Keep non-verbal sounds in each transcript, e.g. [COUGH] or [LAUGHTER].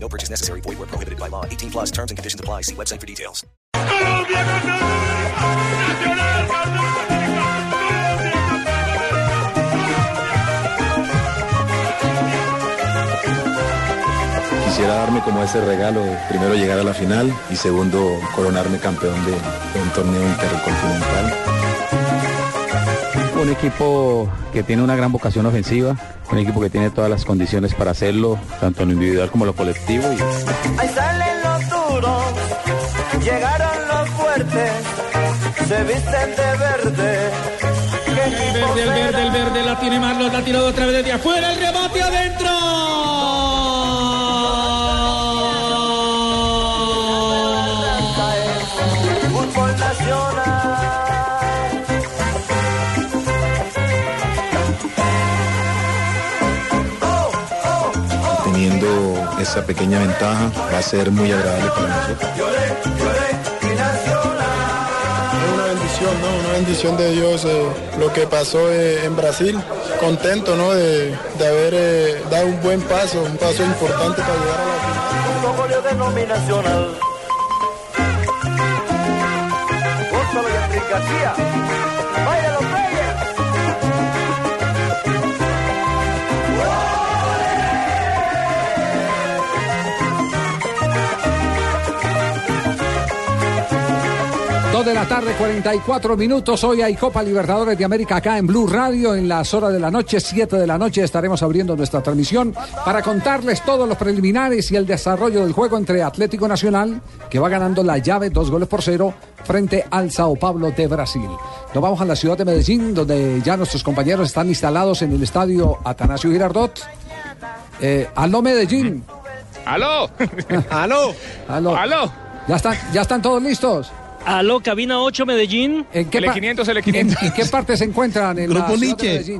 No purchase necessary. Void where prohibited by law. 18 plus terms and conditions apply. See website for details. Quisiera darme como ese regalo, primero llegar a la final y segundo coronarme campeón de, un torneo intercontinental. Un equipo que tiene una gran vocación ofensiva, un equipo que tiene todas las condiciones para hacerlo, tanto en lo individual como en lo colectivo. y- Ahí salen los duros, llegaron los fuertes, se visten de verde. El verde, el verde, el verde, la tiene Marlos, la tiró otra vez desde afuera, el rebote adentro. Esa pequeña ventaja va a ser muy agradable para nosotros. Es una bendición, ¿no? Una bendición de Dios eh, lo que pasó eh, en Brasil. Contento, ¿no? De, de haber eh, dado un buen paso, un paso importante para llegar a la final. Un goles denominacional. Dos de la tarde, 44 minutos. Hoy hay Copa Libertadores de América acá en Blue Radio. En las horas de la noche, 7 de la noche, estaremos abriendo nuestra transmisión para contarles todos los preliminares y el desarrollo del juego entre Atlético Nacional, que va ganando la llave, dos goles por cero, frente al Sao Paulo de Brasil. Nos vamos a la ciudad de Medellín, donde ya nuestros compañeros están instalados en el estadio Atanasio Girardot. Eh, aló, Medellín. ¡Aló! [LAUGHS] ¡Aló! ¡Aló! ¡Aló! ¿Ya están, ¿Ya están todos listos? Aló, cabina 8 Medellín. ¿En qué, pa- L500, L500. ¿En, en qué parte se encuentran en Grupo la Nietzsche.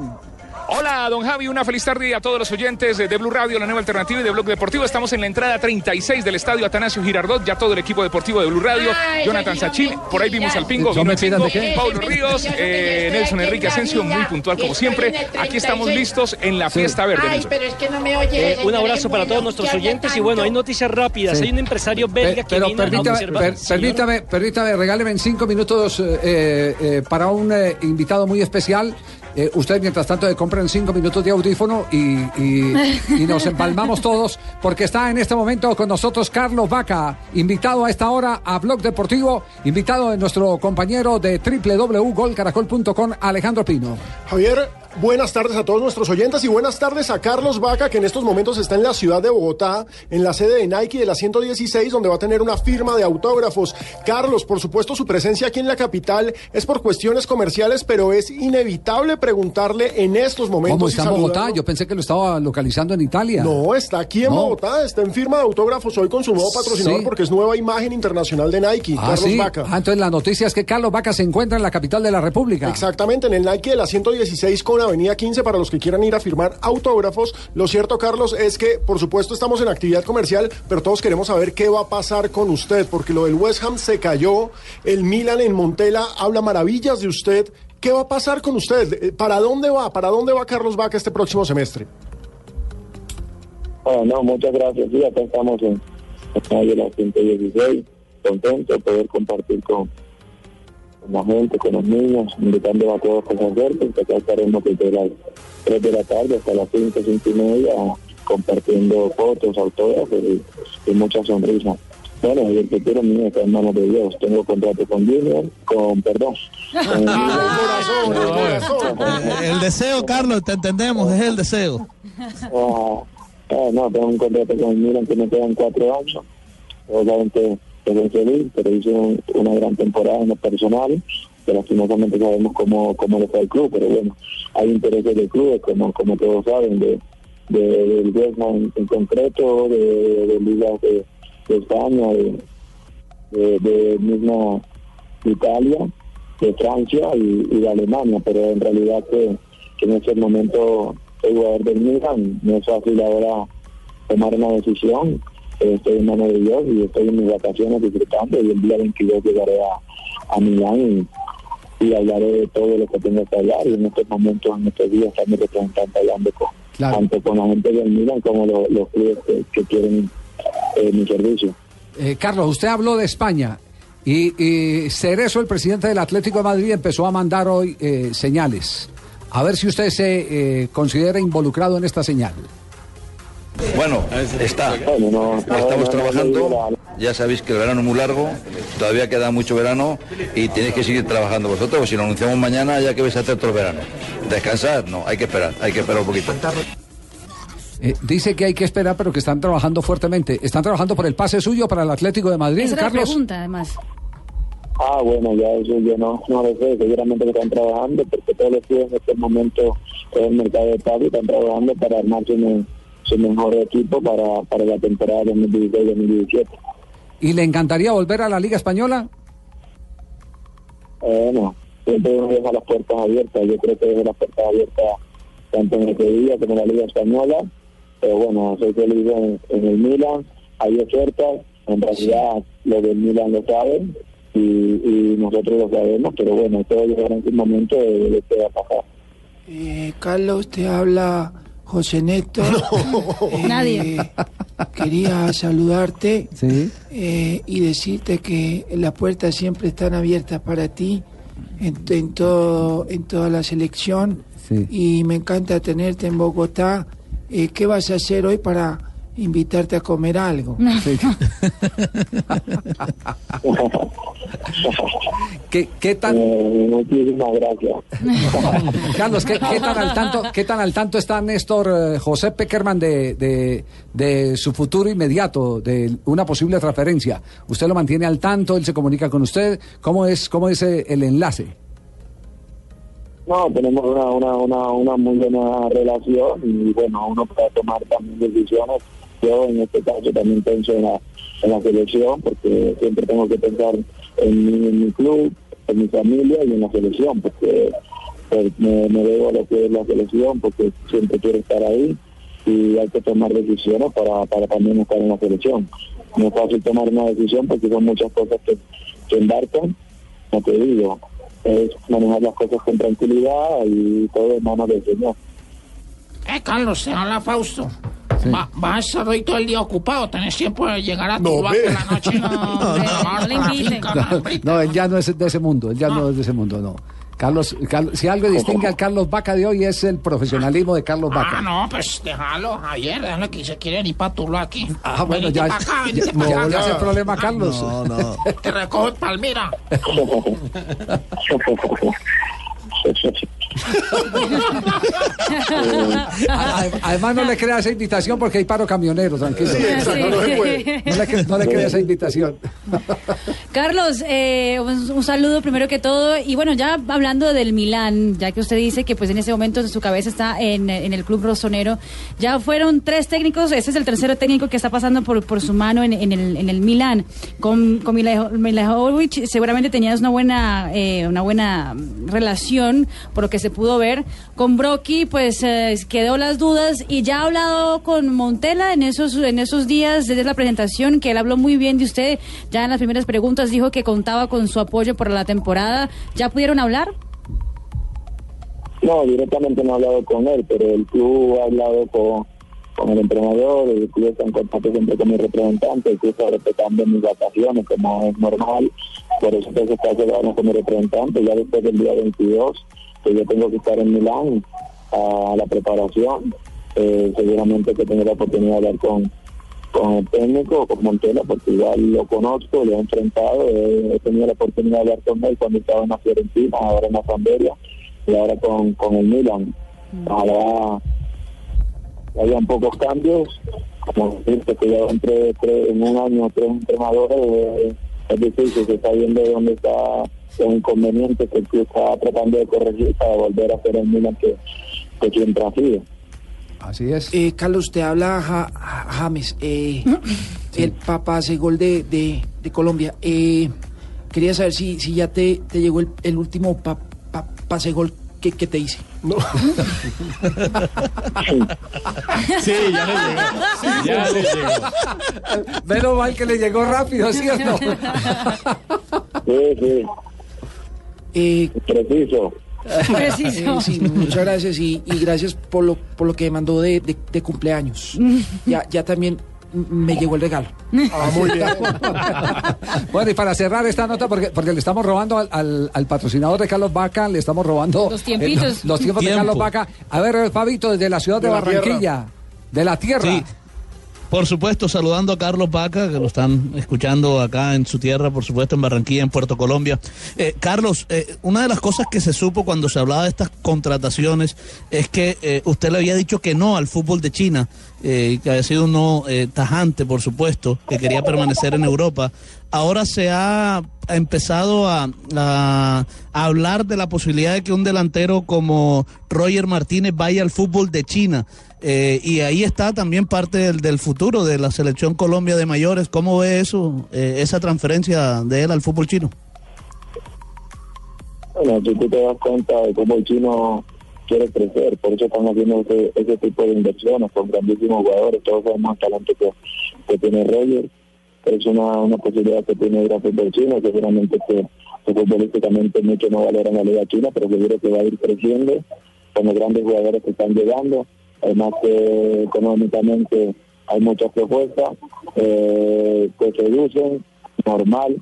Hola, don Javi, una feliz tarde a todos los oyentes de Blue Radio, la nueva alternativa y de Blog Deportivo. Estamos en la entrada 36 del estadio Atanasio Girardot, ya todo el equipo deportivo de Blue Radio, Ay, Jonathan Sachin, por ahí vimos al Pingo, ¿No vino me el pidan Pingo, de qué? Pablo Ríos, eh, Nelson Enrique Asensio, muy puntual como siempre. Aquí estamos listos en la fiesta verde. Ay, pero es que no me oye. Eh, un abrazo para todos nuestros oyentes y bueno, hay noticias rápidas. Sí. Hay un empresario belga Pe- que Pero vino a permítame, observar. per- Señor. permítame, permítame, regáleme en cinco minutos eh, eh, para un eh, invitado muy especial. Eh, usted, mientras tanto, le compran cinco minutos de audífono y, y- y nos empalmamos todos, porque está en este momento con nosotros Carlos Vaca, invitado a esta hora a Blog Deportivo, invitado de nuestro compañero de www.golcaracol.com, Alejandro Pino. Javier, buenas tardes a todos nuestros oyentes y buenas tardes a Carlos Vaca, que en estos momentos está en la ciudad de Bogotá, en la sede de Nike de la 116, donde va a tener una firma de autógrafos. Carlos, por supuesto, su presencia aquí en la capital es por cuestiones comerciales, pero es inevitable preguntarle en estos momentos. ¿Cómo está en Bogotá? Yo pensé que lo estaba localizando en Italia. No, está aquí en No. Bogotá, está en firma de autógrafos hoy con su nuevo patrocinador Sí. porque es nueva imagen internacional de Nike, Ah, Carlos sí. Vaca. Ah, entonces la noticia es que Carlos Vaca se encuentra en la capital de la República. Exactamente, en el Nike de la 116 con Avenida 15 para los que quieran ir a firmar autógrafos. Lo cierto, Carlos, es que por supuesto estamos en actividad comercial, pero todos queremos saber qué va a pasar con usted, porque lo del West Ham se cayó, el Milan en Montela habla maravillas de usted. ¿Qué va a pasar con usted? Eh, ¿Para dónde va? ¿Para dónde va Carlos Vaca este próximo semestre? Ah, no, muchas gracias. Sí, acá estamos en en la 116, contento de poder compartir con, con la gente, con los niños, invitando a todos a conciertos, que acá estaremos desde las 3 de la tarde hasta las 5, 5 y media, compartiendo fotos, autógrafos y, y muchas sonrisas. Bueno, y el futuro mío está en manos de Dios. Tengo contrato con Junior, con, perdón, con [LAUGHS] El deseo, Carlos, te entendemos, es el deseo. Ah, ah, no, tengo un contrato con el Milan que me quedan cuatro años. Obviamente estoy feliz, pero un- una gran temporada en lo personal. Que lastimosamente sabemos cómo, cómo le fue al club, pero bueno, hay intereses del club, como, como todos saben, de, de, del Ham en, concreto, de, de ligas de, España, de, mismo Italia, de Francia y, de Alemania, pero en realidad que, en ese momento soy jugador del Milan, no es fácil ahora tomar una decisión, estoy en manos de Dios y estoy en mis vacaciones disfrutando y el día 22 llegaré a, a Milán y, y hablaré de todo lo que tengo que hablar y en estos momentos, en estos días, está mi representante hablando con, tanto con la gente del Milan como los, los clubes que, que quieren eh, mi servicio. Eh, Carlos, usted habló de España y, y Cerezo, el presidente del Atlético de Madrid, empezó a mandar hoy eh, señales. A ver si usted se eh, considera involucrado en esta señal. Bueno, está. Estamos trabajando. Ya sabéis que el verano es muy largo, todavía queda mucho verano y tenéis que seguir trabajando vosotros, si lo anunciamos mañana ya que vais a hacer otro verano. Descansar, no, hay que esperar, hay que esperar un poquito. Eh, dice que hay que esperar, pero que están trabajando fuertemente. ¿Están trabajando por el pase suyo para el Atlético de Madrid, Esa la Carlos? pregunta, además. Ah, bueno, ya eso yo no, no lo sé, seguramente que están trabajando, porque todos los clubes en este momento en el mercado de pago están trabajando para armar su, me- su mejor equipo para, para la temporada 2016-2017. ¿Y le encantaría volver a la Liga Española? Bueno, siempre uno deja las puertas abiertas, yo creo que dejo las puertas abiertas tanto en el Sevilla como en la Liga Española, pero bueno, soy feliz en, en el Milan, hay ofertas, en realidad los del Milan lo saben y, y nosotros lo sabemos, pero bueno, todo llegará en su momento de, de a pasar. Eh, Carlos, te habla José Néstor. Eh, Nadie. Quería saludarte Sí. eh, y decirte que las puertas siempre están abiertas para ti en, en todo, en toda la selección. Sí. Y me encanta tenerte en Bogotá. Eh, ¿Qué vas a hacer hoy para invitarte a comer algo? [LAUGHS] ¿Qué, qué tan... Eh. [LAUGHS] Carlos, ¿qué, qué tan al tanto, ¿qué tan al tanto está Néstor eh, José Peckerman de, de, de su futuro inmediato, de una posible transferencia? ¿Usted lo mantiene al tanto? ¿Él se comunica con usted? ¿Cómo es, cómo es eh, el enlace? No, tenemos una, una, una, una muy buena relación y bueno, uno puede tomar también decisiones. Yo en este caso también pienso en la, en la selección porque siempre tengo que pensar en mi, en mi club, en mi familia y en la selección porque pues, me, me debo a lo que es la selección porque siempre quiero estar ahí y hay que tomar decisiones para, para también estar en la selección. No es fácil tomar una decisión porque son muchas cosas que, que embarcan, como te digo, es manejar las cosas con tranquilidad y todo en manos del Señor. Eh, Carlos, te habla Fausto. Va- vas a estar hoy todo el día ocupado, tenés tiempo de llegar a tu No, bar de la noche. No, [LAUGHS] No, no, él ya no es de ese mundo, él ya no es de ese mundo, no. Carlos, Carlos- si algo distingue al Carlos Vaca de hoy es el profesionalismo de Carlos Ah, Vaca. no, pues déjalo, Javier, déjalo que se quiere ir para Tulo aquí. Ah, bueno, Venite ya, acá, ya, ya acá. le hace problema a Carlos. No, no. [LAUGHS] Te recojo en Palmira. [LAUGHS] Además no le crea esa invitación porque hay paro camionero, tranquilo. Sí, no le, no le crea esa invitación. Carlos, eh, un, un saludo primero que todo. Y bueno, ya hablando del Milán, ya que usted dice que pues en ese momento su cabeza está en, en el club rosonero, ya fueron tres técnicos, ese es el tercero técnico que está pasando por, por su mano en, en el, en el Milán. Con, con Mila- Milajovic seguramente tenías una buena, eh, una buena relación, por lo que se pudo ver. Con Brocky, pues eh, quedó las dudas y ya ha hablado con Montela en esos, en esos días desde la presentación, que él habló muy bien de usted. Ya en las primeras preguntas dijo que contaba con su apoyo para la temporada. ¿Ya pudieron hablar? No, directamente no he hablado con él, pero el club ha hablado con, con el entrenador, el club está en contacto siempre con mi representante, el club está respetando mis vacaciones como es normal, por eso tengo que estar quedando con mi representante, ya después del día 22, que yo tengo que estar en Milán a la preparación, eh, seguramente que tengo la oportunidad de hablar con, con el técnico, con Montela, porque igual lo conozco, lo he enfrentado, he tenido la oportunidad de hablar con él cuando estaba en la Fiorentina, ahora en la Sampdoria y ahora con, con el Milan. Ojalá hayan pocos cambios, como dijiste que ya entre, tres- en un año tres entrenadores, eh, es difícil, se está viendo dónde está los inconvenientes que el club está tratando de corregir para volver a ser el Milan que, que siempre ha sido. Así es. Eh, Carlos, te habla Ja- Ja- James. Eh, [CLEARS THROAT] el pa- pase gol de, de, de Colombia. Eh, quería saber si, si ya te, te llegó el, el último pa- pa- pase gol que, que te hice. No. [LAUGHS] Sí, ya le llegó. Ya le llegó. Menos mal que le llegó rápido, ¿cierto? Sí, sí. Eh, Preciso. Preciso. Eh, sí, muchas gracias y, y gracias por lo, por lo que me mandó de, de- de cumpleaños. Ya, ya también me llegó el regalo. Ah, muy bien. [LAUGHS] Bueno, y para cerrar esta nota, porque, porque le estamos robando al, al- al patrocinador de Carlos Vaca, le estamos robando Los tiempitos. eh, los, los tiempos de. Carlos Vaca. A ver, Fabito, desde la ciudad de, De la Barranquilla, de la tierra. Sí. Por supuesto, saludando a Carlos Vaca, que lo están escuchando acá en su tierra, por supuesto, en Barranquilla, en Puerto Colombia. Eh, Carlos, eh, una de las cosas que se supo cuando se hablaba de estas contrataciones es que eh, usted le había dicho que no al fútbol de China, eh, que había sido un no eh, tajante, por supuesto, que quería permanecer en Europa. Ahora se ha empezado a, hablar de la posibilidad de que un delantero como Roger Martínez vaya al fútbol de China. Eh, y ahí está también parte del, del futuro de la selección Colombia de mayores. ¿Cómo ve eso, eh, esa transferencia de él al fútbol chino? Bueno, si tú te das cuenta de cómo el chino quiere crecer, por eso están haciendo ese, tipo de inversiones con grandísimos jugadores, todos sabemos el talento que, tiene Roger, es una, una posibilidad que tiene ir a fútbol chino, seguramente que, que futbolísticamente mucho no valora en la liga china, pero seguro que va a ir creciendo con los grandes jugadores que están llegando, además que económicamente hay muchas propuestas eh, que seducen, normal,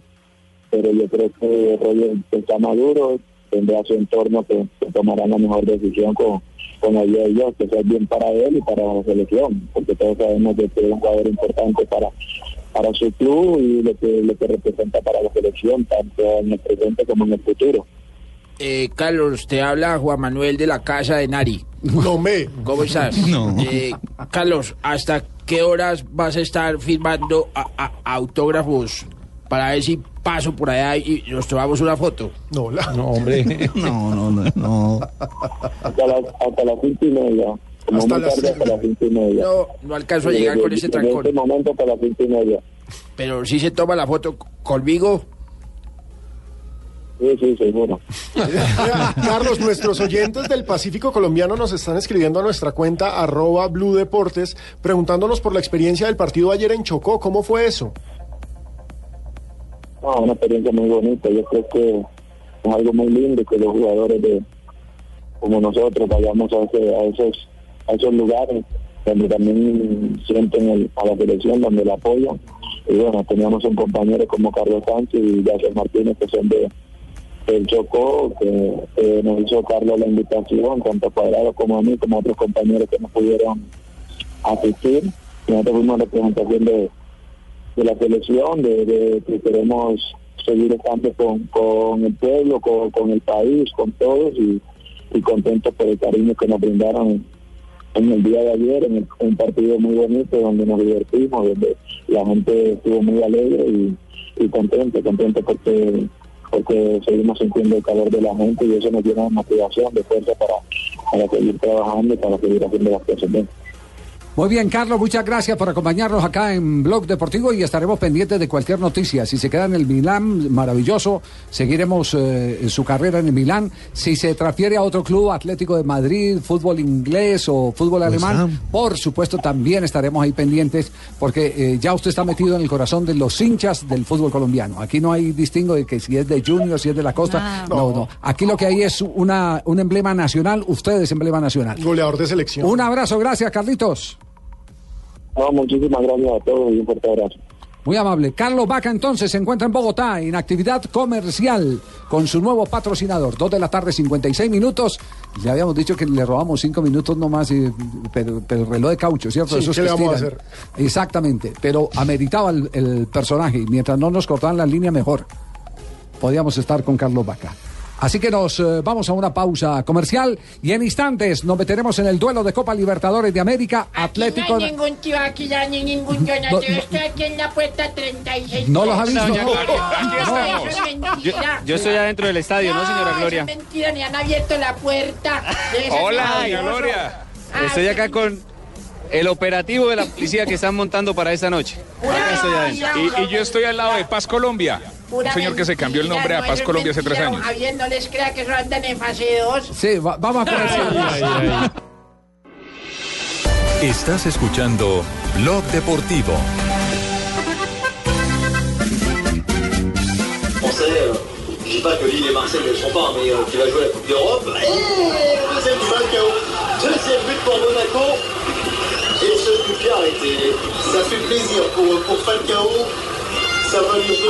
pero yo creo que Roger está maduro, tendrá su entorno que, tomará la mejor decisión con, con ayuda de que sea bien para él y para la selección, porque todos sabemos que es un jugador importante para para su club y lo que, lo que representa para la selección, tanto en el presente como en el futuro. Eh, Carlos, te habla Juan Manuel de la Casa de Nari. [LAUGHS] No me. ¿Cómo estás? [LAUGHS] No. Eh, Carlos, ¿hasta qué horas vas a estar firmando a- a- autógrafos para ver si paso por allá y nos tomamos una foto? No, la- No, hombre. [LAUGHS] No, no, no. no. Hasta las, hasta las cinco y media. Como Hasta las hasta y media. No, no alcanzo a llegar con ese En trancón. este momento hasta las cinco y media. Pero si se toma la foto conmigo. Sí, sí, seguro. Carlos, nuestros oyentes del Pacífico colombiano nos están escribiendo a nuestra cuenta arroba Blue Deportes preguntándonos por la experiencia del partido ayer en Chocó. ¿Cómo fue eso? No, una experiencia muy bonita. Yo creo que es algo muy lindo que los jugadores de como nosotros vayamos a, ese- a esos a esos lugares donde también sienten el- a la selección, donde la apoyan. Y bueno, teníamos un compañero como Carlos Sánchez y Jason Martínez que son de del Chocó, que nos hizo Carlos la invitación, tanto Cuadrado como a mí, como a otros compañeros que no pudieron asistir. Nosotros fuimos representación de, de la selección, de, de que queremos seguir estando con, con el pueblo, con, con el país, con todos y, y contentos por el cariño que nos brindaron en el día de ayer, en el- un partido muy bonito donde nos divertimos, donde la gente estuvo muy alegre y, y contento, contento porque porque seguimos sintiendo el calor de la gente y eso nos llena de motivación, de fuerza para, para seguir trabajando y para seguir haciendo las cosas bien. Muy bien, Carlos, muchas gracias por acompañarnos acá en Blog Deportivo y estaremos pendientes de cualquier noticia. Si se queda en el Milán, maravilloso, seguiremos eh, su carrera en el Milán. Si se transfiere a otro club, Atlético de Madrid, fútbol inglés o fútbol alemán, por supuesto también estaremos ahí pendientes porque eh, ya usted está metido en el corazón de los hinchas del fútbol colombiano. Aquí no hay distingo de que si es de Junior, si es de la Costa. Ah. no, no. Aquí lo que hay es una, un emblema nacional, usted es emblema nacional. Goleador de selección. Un abrazo, gracias, Carlitos. No, muchísimas gracias a todos y un fuerte abrazo. Muy amable. Carlos Vaca entonces se encuentra en Bogotá en actividad comercial con su nuevo patrocinador. Dos de la tarde, 56 minutos. Ya habíamos dicho que le robamos cinco minutos nomás, y- pero, pero el reloj de caucho, ¿cierto? Sí, Esos ¿qué que le vamos a estiran. Exactamente. Pero ameritaba el, el personaje y mientras no nos cortaban la línea, mejor. Podíamos estar con Carlos Vaca. Así que nos eh, vamos a una pausa comercial y en instantes nos meteremos en el duelo de Copa Libertadores de América Atlético. No hay ningún tío aquí, ni ningún yo No, no, yo estoy aquí en la puerta 36. No los ha visto. No. Yo estoy adentro del estadio, ¿no, señora Gloria? es mentira, ni han abierto la puerta. Hola, doña Gloria. Ah, Estoy acá con el operativo de la policía que están montando para esta noche. Acá estoy adentro. Y, y yo estoy al lado de Paz Colombia. Un señor que se cambió el nombre a Paz Colombia hace tres años. Javier, no les crea que eso andan en fase 2. Sí, va- vamos a. Estás escuchando Blog Deportivo. Français, euh, je dis pas que Lille et Marseille ne le sont pas, mais euh, qui va jouer la Coupe d'Europe. Et deuxième du Falcao. Deuxième but pour Monaco. Et ce but qui a arrêté. Ça fait plaisir pour, pour Falcao.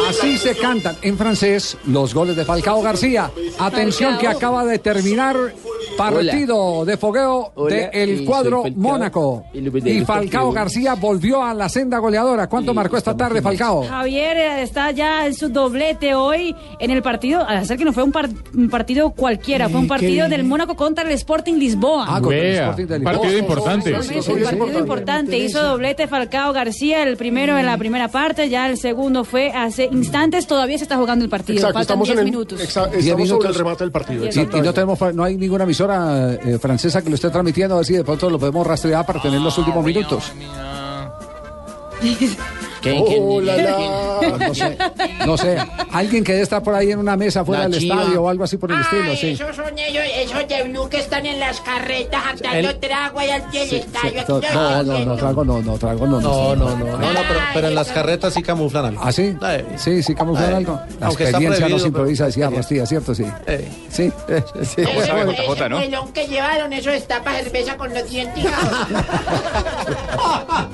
Así se cantan en francés los goles de Falcao García. Atención que acaba de terminar partido de fogueo del eh, cuadro Falcao. Mónaco. De Y Falcao. García volvió a la senda goleadora. ¿Cuánto marcó esta tarde Falcao? Javier eh, está ya en su doblete hoy en el partido, al hacer que no fue un, par- un partido cualquiera, fue un partido qué- del Mónaco contra el Sporting Lisboa. Ah, contra el Sporting de Lisboa. partido importante. Un partido importante. Hizo doblete Falcao García, el primero en la primera parte, ya el segundo fue hace instantes, todavía se está jugando el partido. Exacto, Faltan estamos 10 en el- minutos. exa- Diez estamos sobre el minutos. remate del partido. Y, no tenemos, no hay ninguna emisora eh, francesa que lo esté transmitiendo, a ver si de pronto lo podemos rastrear para tener los últimos minutos. [LAUGHS] Oh, la, la. No sé, no sé. Alguien que debe estar por ahí en una mesa fuera La del chiva. estadio o algo así por el estilo, sí. esos son ellos, esos de Blue que están en las carretas dando El- trago ahí al del estadio. No, Aquí no, no, no, trago no, no, trago no. No, no, no, no, no, pero, pero en las carretas sí camuflan algo. ¿Ah, sí? Sí, sí, camuflan Eh, algo. La aunque experiencia no pero- improvisa, decía Rastilla, ¿cierto? Sí. Sí. [LAUGHS] sí. Ese melón que llevaron, eso está para cerveza con los dientes. [LAUGHS]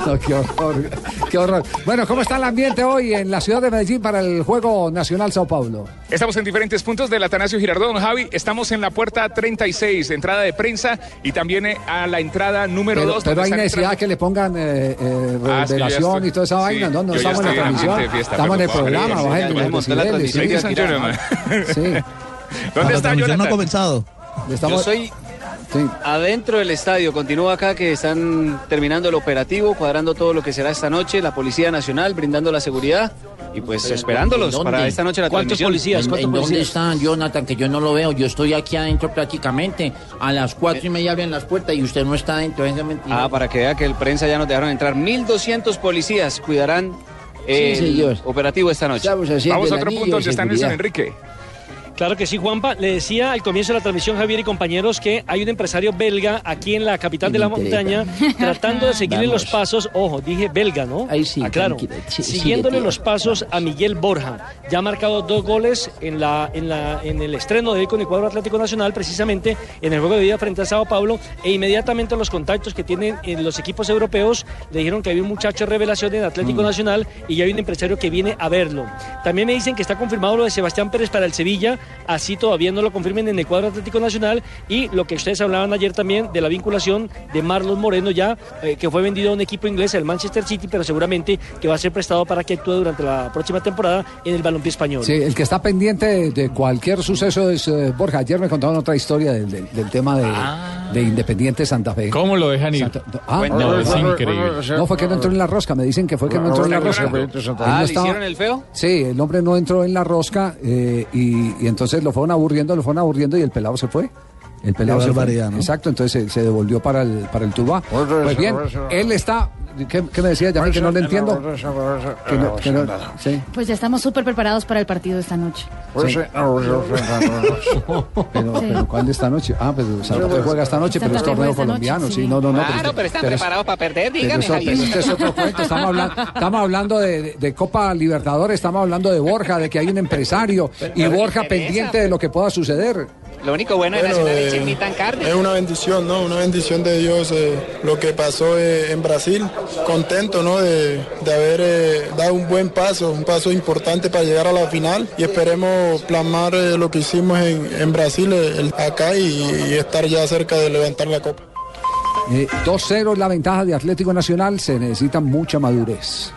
No, qué horror, qué horror. Bueno, ¿cómo está el ambiente hoy en la ciudad de Medellín para el Juego Nacional Sao Paulo? Estamos en diferentes puntos del Atanasio Girardón, Javi. Estamos en la puerta 36, entrada de prensa y también eh, a la entrada número Pero, 2. pero hay necesidad que le pongan eh, eh, Ah, revelación estoy- y toda esa sí, vaina. No, no estamos en la transmisión. fiesta, estamos en el programa, bajen sí. ¿Dónde está transmisión no ha Jonathan? comenzado. Estamos- Yo soy adentro del estadio. Continúa acá que están terminando el operativo, cuadrando todo lo que será esta noche. La Policía Nacional brindando la seguridad y pues esperándolos ¿En para esta noche la ¿Cuántos transmisión. policías? ¿En, en dónde están, Jonathan? Que yo no lo veo. Yo estoy aquí adentro prácticamente. A las cuatro y media abren las puertas y usted no está adentro. Es mentira. Ah, para que vea que el prensa ya nos dejaron entrar. 1.200 policías cuidarán el señor. operativo esta noche. Vamos a otro punto de donde está Nelson. Enrique. Claro que sí, Juanpa. Le decía al comienzo de la transmisión, Javier y compañeros, que hay un empresario belga aquí en la capital de la montaña [LAUGHS] tratando de seguirle Vamos. los pasos. Ojo, dije belga, ¿no? Ahí sí. Sí, Siguiéndole los pasos a Miguel Borja. Ya ha marcado dos goles en, la, en, la, en el estreno de él con el cuadro Atlético Nacional, precisamente en el juego de vida frente a Sao Paulo. E inmediatamente los contactos que tienen en los equipos europeos le dijeron que había un muchacho de revelación en Atlético Mm. Nacional y ya hay un empresario que viene a verlo. También me dicen que está confirmado lo de Sebastián Pérez para el Sevilla, así todavía no lo confirmen en el cuadro Atlético Nacional y lo que ustedes hablaban ayer también de la vinculación de Marlon Moreno ya, eh, que fue vendido a un equipo inglés, el Manchester City, pero seguramente que va a ser prestado para que actúe durante la próxima temporada en el balompié español. Sí, el que está pendiente de, cualquier suceso es eh, Borja. Ayer me contaron otra historia del, del- del tema de, de Independiente Santa Fe. ¿Cómo lo dejan ir? Santa- ah, Cuéntame. no, Es increíble. No, fue que no entró en la rosca. Me dicen que fue que no entró en la rosca. Ah, ¿le estaba- hicieron el feo? Sí, el hombre no entró en la rosca eh, y, y entonces lo fueron aburriendo, lo fueron aburriendo y el pelado se fue. El pelado se fue. ¿no? Exacto, entonces se, se devolvió para el, para el tuba. Pues bien, él está. ¿Qué, qué me decía? Ya que no le entiendo. Que no- que no- sí. Pues ya estamos súper preparados para el partido de esta noche. Sí. Pero, pero ¿cuál de esta noche? Ah, pues Santa Fe juega esta noche, pero es torneo colombiano. Sí, sí. no, no, no. Claro, pero están preparados para perder, pero dígame, pero este es otro cuento. Estamos hablando, estamos hablando de, Copa Libertadores, estamos hablando de Borja, de que hay un empresario y Borja interesa, pendiente de lo que pueda suceder. Lo único bueno de Bueno, Nacional es eh, Cardi. Es una bendición, ¿no? Una bendición de Dios eh, lo que pasó eh, en Brasil. Contento, ¿no? De, de haber eh, dado un buen paso, un paso importante para llegar a la final y esperemos plasmar eh, lo que hicimos en, en Brasil eh, el- acá y, y estar ya cerca de levantar la copa. Eh, 2-0 es la ventaja de Atlético Nacional, se necesita mucha madurez.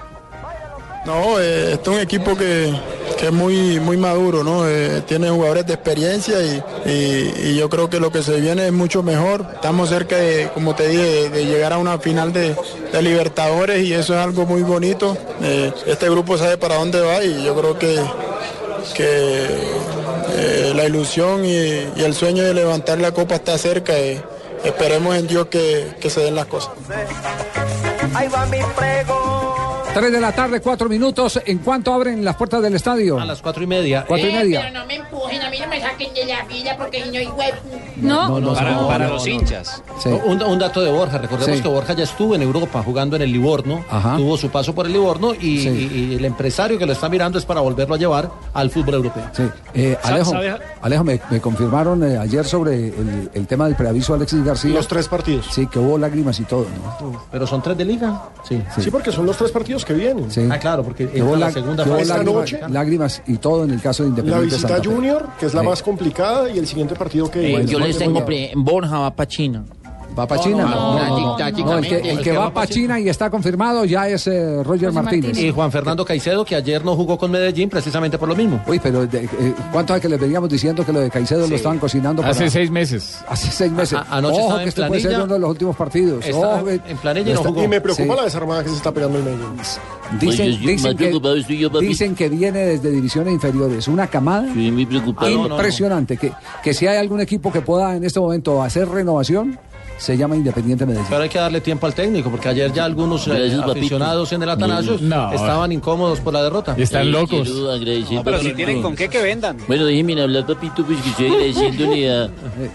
No, eh, este es un equipo que, que es muy, muy maduro, ¿no? Eh, tiene jugadores de experiencia y, y- y yo creo que lo que se viene es mucho mejor. Estamos cerca de, como te dije, de, llegar a una final de, de Libertadores y eso es algo muy bonito. Eh, este grupo sabe para dónde va y yo creo que, que eh, la ilusión y, y el sueño de levantar la copa está cerca. eh, esperemos en Dios que, que se den las cosas. 3 de la tarde, 4 minutos. ¿En cuánto abren las puertas del estadio? A las cuatro y media. Cuatro y Eh, media. Pero no me empujen, a mí no me saquen de la fila porque no hay web. No. no, Para, no, para no, los hinchas. Sí. Un, un dato de Borja, recordemos Sí. que Borja ya estuvo en Europa jugando en el Livorno, Ajá. tuvo su paso por el Livorno y, Sí. y- y el empresario que lo está mirando es para volverlo a llevar al fútbol europeo. Sí. Eh, Alejo, Alejo me, me confirmaron eh, ayer sobre el, el tema del preaviso de Alexis García. Los tres partidos. Sí, que hubo lágrimas y todo, ¿no? Pero son tres de liga. Sí. Sí, porque son los tres partidos que vienen. Sí. Ah, claro, porque entra la la- segunda fase. Esta lágrimas, noche. lágrimas y todo en el caso de La Independiente visita Santa Fe. Junior, que es la Sí. más complicada, y el siguiente partido que... Bueno, yo les tengo pre- Borja va para China. ¿Va para China? no, No, el que, el va para pa' China y está confirmado ya es eh, Roger Martínez. Y Juan Fernando Caicedo, que ayer no jugó con Medellín precisamente por lo mismo. Uy, pero de- eh, ¿cuánto es que les veníamos diciendo que lo de Caicedo lo estaban cocinando? para- Hace seis meses. Hace seis meses. A- anoche Ojo que en este puede ser uno de los últimos partidos. Ojo, en planilla y no está- jugó. Y me preocupa Sí. la desarmada que se está pegando el medio. Dicen, Oye, que, papi. dicen que viene desde divisiones inferiores. Una camada Estoy muy preocupado. impresionante. Que, que si hay algún equipo que pueda en este momento hacer renovación, se llama Independiente Medellín. Pero hay que darle tiempo al técnico, porque ayer ya algunos eh, aficionados en el Atanasio No. estaban incómodos por la derrota. Están Eh, locos. No, pero si tienen con qué que vendan. Bueno, déjenme hablar, papito, pues que estoy agradeciéndole a,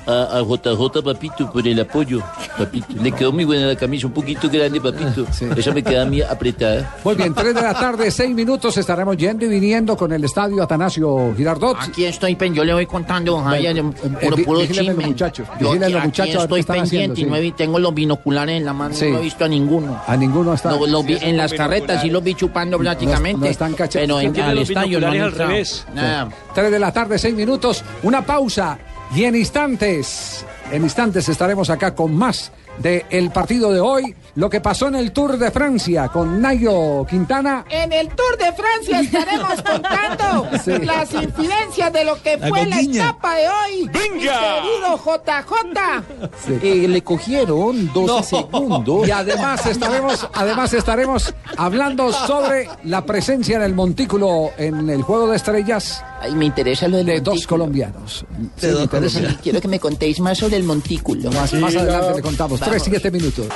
a, a JJ, papito, por el apoyo, papito. Le quedó muy buena la camisa, un poquito grande, papito. Esa me queda muy apretada. Muy bien, 3 de la tarde, 6 minutos. Estaremos yendo y viniendo con el estadio Atanasio Girardot. Aquí estoy, pen, yo le voy contando, Javier, eh, puro, vi- puro muchachos, Yo aquí, los muchachos, a ver aquí estoy pendiente sí. tengo los binoculares en la mano, Sí. no he visto a ninguno. A ninguno está. No, los vi en las carretas, sí los vi chupando prácticamente. no están cachados. Pero en, al los estadio no han al entrado. revés. Nada. 3 de la tarde, 6 minutos. Una pausa. Y en instantes, en instantes estaremos acá con más del partido de hoy. Lo que pasó en el Tour de Francia con Nairo Quintana. En el Tour de Francia estaremos contando [LAUGHS] Sí. las incidencias de lo que La fue la etapa de hoy. ¡Venga! Querido JJ. Sí. le cogieron 12 segundos. Y además estaremos, además estaremos hablando sobre la presencia en el montículo en el juego de estrellas Ay, me interesa lo del de dos colombianos. Sí, dos me interesa. colombianos. Quiero que me contéis más sobre el montículo. Más, más adelante le contamos. Tres, siete minutos.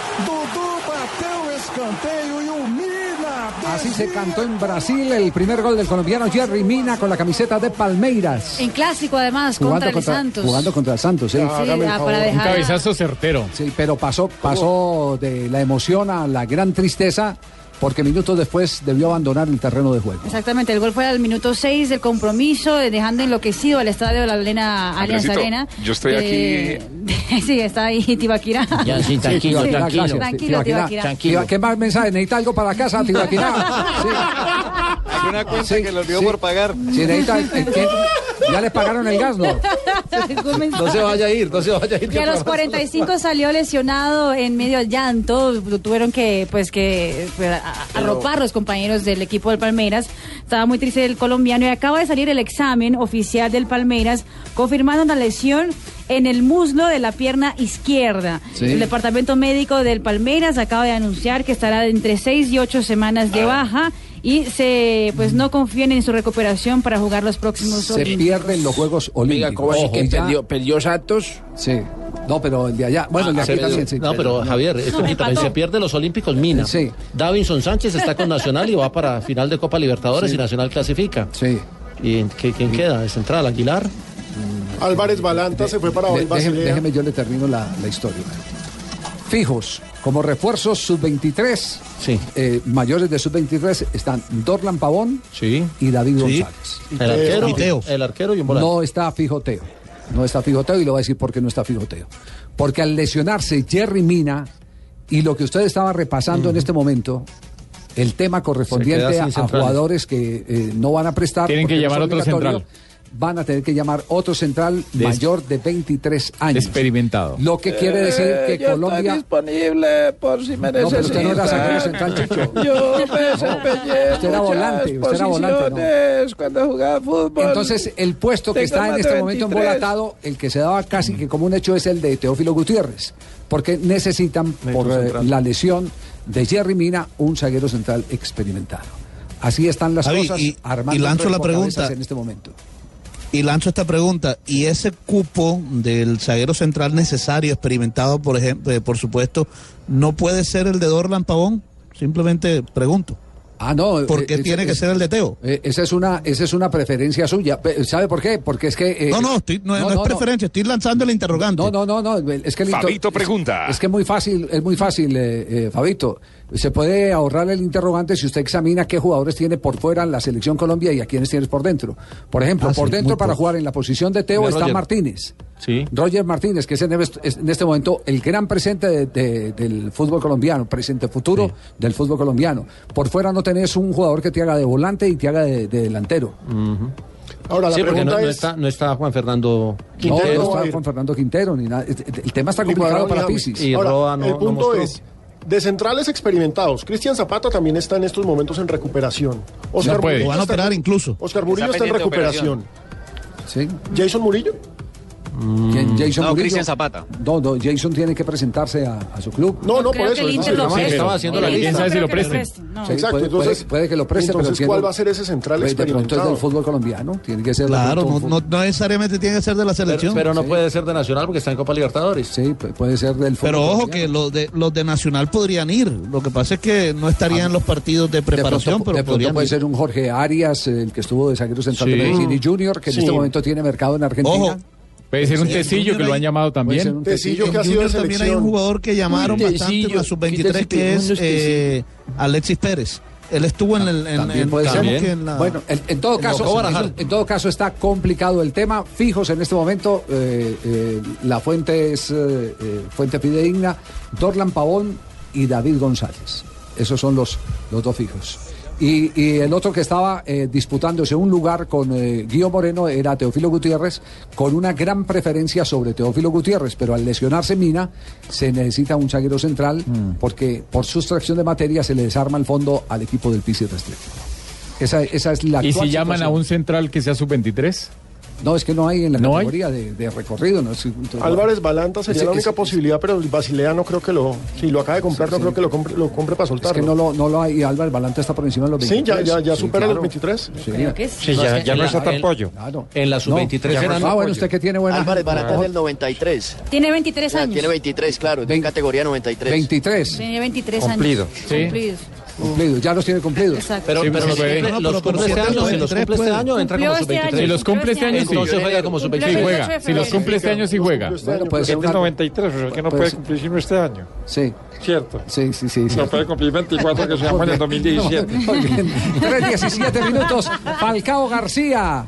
Así se cantó en Brasil el primer gol del colombiano Jerry Mina con la camiseta de Palmeiras. En clásico, además, contra el Santos. jugando contra el Santos. Sí, ah, para Un dejar. cabezazo certero. Sí, pero pasó, pasó de la emoción a la gran tristeza porque minutos después debió abandonar el terreno de juego. Exactamente, el gol fue al minuto 6 del compromiso, eh, dejando enloquecido al estadio de la Arena, Andresito, Arena. yo estoy aquí. [LAUGHS] sí, está ahí Tibaquirá. Ya, sí, tranquilo, tranquilo. Tranquilo, Tibaquirá. Tranquilo. ¿Qué más mensaje? ¿Necesita algo para la casa, Tibaquirá? Hay [LAUGHS] una cuenta Sí, que lo olvidó sí. por pagar. Sí, necesita, ¿qué? ya le pagaron el gas, ¿no? No se vaya a ir, no se vaya a ir. Y a los 45 salió lesionado en medio del llanto. Tuvieron que, pues, que pues, arropar los compañeros del equipo del Palmeiras. Estaba muy triste el colombiano y acaba de salir el examen oficial del Palmeiras confirmando una lesión en el muslo de la pierna izquierda. Sí. El departamento médico del Palmeiras acaba de anunciar que estará entre 6 y 8 semanas de baja y se pues no confían en su recuperación para jugar los próximos Se Olímpicos. pierden los Juegos Olímpicos. Oiga, ¿cómo así Ojo, que y ya- perdió, perdió Santos? Sí. No, pero el de allá. Bueno, el de Ah, aquí también, sí. No, pero Javier, es que también se pierde los Olímpicos Mina. Sí. Davinson Sánchez está con Nacional y va para final de Copa Libertadores y Nacional clasifica. Sí. ¿Y qué- quién queda? ¿De central? ¿Aguilar? Álvarez Balanta se fue para De- hoy déjeme, déjeme, yo le termino la, la historia. Fijos, como refuerzos sub-23, Sí. eh, mayores de sub-23, están Dorlan Pavón Sí. y David Sí. González. El arquero, Y Teo. el arquero y un volante. No está fijo Teo. No está fijo Teo y le voy a decir por qué no está fijo Teo. Porque al lesionarse Jerry Mina y lo que usted estaba repasando en este momento, el tema correspondiente a, centrales. jugadores que eh, no van a prestar. Tienen que porque llamar otro central. Van a tener que llamar otro central Des- mayor de 23 años. Experimentado. Lo que quiere decir que yo Colombia. estoy disponible por si me No, pero usted no era zaguero necesitan. central, Chicho. Yo me desempeñé Usted era volante, usted era volante, ¿no? cuando jugaba fútbol. Entonces, el puesto que está en este momento 23. embolatado, el que se daba casi que como un hecho es el de Teófilo Gutiérrez, porque necesitan, por eh, central. la lesión de Jerry Mina, un zaguero central experimentado. Así están las Javi, cosas y- armando y lanzo la pregunta. en este momento. Y lanzo esta pregunta, ¿y ese cupo del zaguero central necesario, experimentado, por ejemplo, eh, por supuesto, no puede ser el de Dorlan Pavón? Simplemente pregunto. Ah, no. ¿Por qué eh, tiene eh, que ser el de Teo? eh, esa es una esa es una preferencia suya. ¿Sabe por qué? Porque es que eh, no, no, estoy- no, no es preferencia, estoy lanzando el interrogante. No, no, no, no, es que el Fabito es- pregunta. Es, que es muy fácil, es muy fácil, eh, eh, Fabito. Se puede ahorrar el interrogante si usted examina qué jugadores tiene por fuera en la selección Colombia y a quiénes tienes por dentro. Por ejemplo, Ah, por sí, dentro para poco. jugar en la posición de Teo está Roger. Martínez. Sí. Roger Martínez, que es en, es- en este momento el gran presente de- de- del fútbol colombiano, presente futuro del fútbol colombiano. Por fuera no tenés un jugador que te haga de volante y te haga de, de delantero. Ahora, la sí, porque pregunta no, no es- está, no está Juan Fernando No, Quintero. no está Juan Fernando Quintero ni nada. El tema está complicado para Pisis. Ahora, el punto es, de centrales experimentados, Cristian Zapata también está en estos momentos en recuperación. Oscar No puede. Murillo Lo van a está- operar incluso. Oscar Murillo Está está, en recuperación. Sí. ¿Jason Murillo? ¿Quién? Jason No, Murillo. Cristian Zapata. No, no, Jason tiene que presentarse a, a su club. No, no, creo por que eso. lo. Estaba haciendo la lista. Inter ¿Quién sabe si lo que le preste? preste. No. Sí, Exacto, puede, entonces, puede- puede que lo preste, entonces pero ¿cuál va a ser ese central Pues de pronto es experimentado? del fútbol colombiano. Tiene que ser de Claro, no, pronto- no, no necesariamente tiene que ser de la selección. pero no Sí. puede ser de Nacional porque está en Copa Libertadores. Sí, pu- puede ser del fútbol Pero ojo colombiano. que los de, los de Nacional podrían ir. Lo que pasa es que no estarían en los partidos de De pronto, preparación, de pero pronto podrían puede ir. ser un Jorge Arias, el que estuvo de zaguero central Sí. de Medellín y Junior, que en este momento tiene mercado en Argentina. Ojo. Puede ser un tecillo que lo han llamado también. un Tecillo que ha En sido también hay un jugador que llamaron bastante a sub-23 Quítese que es eh, Alexis Pérez. Él estuvo en el en, También en- puede ser. digamos que en la- Bueno, en, en todo En caso, en todo caso está complicado el tema. Fijos en este momento, eh, eh, la fuente es eh, fuente fidedigna, Dorlan Pavón y David González. Esos son los, los dos fijos. Y, y el otro que estaba eh, disputándose un lugar con eh, Guido Moreno era Teófilo Gutiérrez, con una gran preferencia sobre Teófilo Gutiérrez, pero al lesionarse Mina se necesita un zaguero central porque por sustracción de materia se le desarma el fondo al equipo del Pisi Restrepo. Esa, esa es la ¿Y si llaman a un central que sea sub-23? No, es que no hay en la ¿No categoría de, de recorrido. ¿no? Es- Álvarez Balanta sería Ese- la única ese- posibilidad, pero el Basilea no creo que lo. Si lo acaba de comprar, no creo que lo compre, lo compre para Es soltarlo. que no lo, no lo hay. Y Álvarez Balanta está por encima de los Sí, 23. ya, ya, ya Sí, supera claro. los 23. Sí. Creo que sí. Sí, ya, ya no está tan pollo. Claro. En la sub-23 No, eran Ah, bueno, usted que tiene buena. Álvarez Balanta es Ojo, del 93. Tiene 23 Ya, años. Tiene 23, claro, es de categoría 93. 23. Tiene 23 Cumplido. años. Sí. Cumplidos. Cumplidos, ya los tiene cumplidos. Exacto. Pero, Sí, pero sí los, cumple, No, los pero cumple por este siete año, si los cumple este año, entra como este año. sub-23. Si los cumple este año, sí. Entonces juega como Cumplió sub-23. Sí el juega. 18 de Si los cumple este año, sí juega. Bueno, puede ser Este es una- 93, o sea que no Puede cumplir sino este año. Sí, Cierto. sí, sí, sí. No puede cumplir 24 que se llama en el 2017. [LAUGHS] Muy bien. 3.17 [LAUGHS] minutos. Falcao García.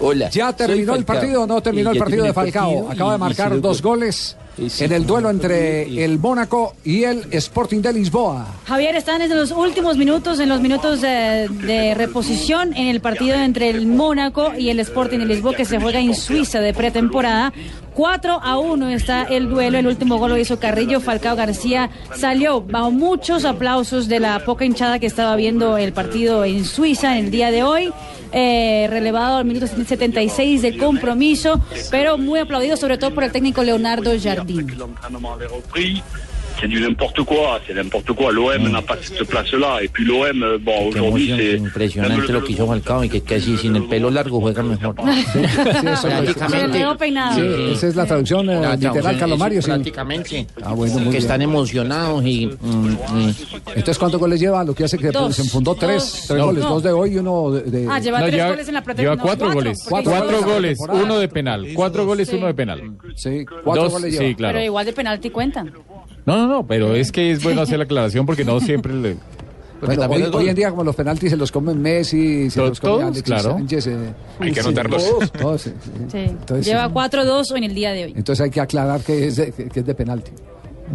Hola. ¿Ya terminó el partido o no terminó el partido de Falcao? Acaba de marcar dos goles en el duelo entre el Mónaco y el Sporting de Lisboa. Javier, están en los últimos minutos, en los minutos eh, de reposición en el partido entre el Mónaco y el Sporting de Lisboa que se juega en Suiza de pretemporada. 4 a 1 está el duelo, el último gol lo hizo Carrillo, Falcao García salió bajo muchos aplausos de la poca hinchada que estaba viendo el partido en Suiza en el día de hoy. eh, relevado al minuto 76 del compromiso, pero muy aplaudido sobre todo por el técnico Leonardo Jardín. C'est du n'importe quoi, c'est n'importe quoi. L'OM n'a pas cette place-là. Et puis l'OM, bon, aujourd'hui, c'est. impresionante lo que hizo Falcao y que casi sin el pelo largo juega [LAUGHS] mejor. Se [LAUGHS] quedó peinado. Sí, esa es la traducción eh, La literal, traducción Carlos Mario. sí. Prácticamente. Ah, bueno, muy que bien. están emocionados y. mm, Entonces, ¿cuántos goles lleva? Lo que hace que Dos. se enfundó tres, tres No. goles, No. dos de hoy y uno de... Ah, lleva No, tres lleva- goles en la Lleva pretemporada. cuatro goles. Cuatro Cuatro goles. goles, uno de penal. Cuatro goles, uno de penal. Sí, cuatro Dos, goles lleva. sí, claro. Pero igual de penalti cuentan. No, no, no, pero es que es bueno hacer la aclaración porque no siempre le... Bueno, hoy, hoy en día, como los penaltis se los comen Messi, se Todos, los come Alexis claro. Sánchez. eh, Hay que sí, anotarlos. todos, todos, sí, sí. Sí. Entonces, Lleva sí. 4-2 en el día de hoy. Entonces hay que aclarar que es de, que es de penalti.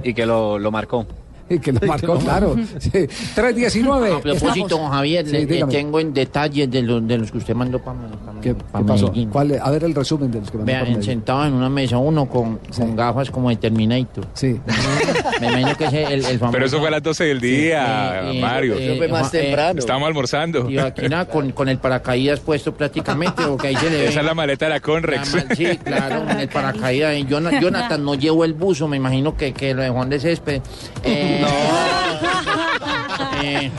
Y que lo, lo marcó. [LAUGHS] Que lo marcó, claro. Sí. 3-19. A propósito, Javier, Sí, le, tengo en detalles de, los de los que usted mandó para ¿Qué, qué pasó? ¿Cuál, a ver el resumen de los que mandó Vean, para Medellín. sentado en una mesa uno con, con gafas como de Terminator. Sí. Me imagino que es el, el famoso. Pero eso fue a las 12 del día, Eh, eh, Mario. eh, Eso fue más eh, temprano. Estábamos almorzando. Y aquí nada, con, con el paracaídas puesto prácticamente, porque ahí se le ve. [LAUGHS] Esa es la maleta de la Conrex. La Sí, claro, con el paracaídas. Jonathan, Jonathan no llevó el buzo, me imagino que, que lo dejó en de césped. Eh, [LAUGHS] eh,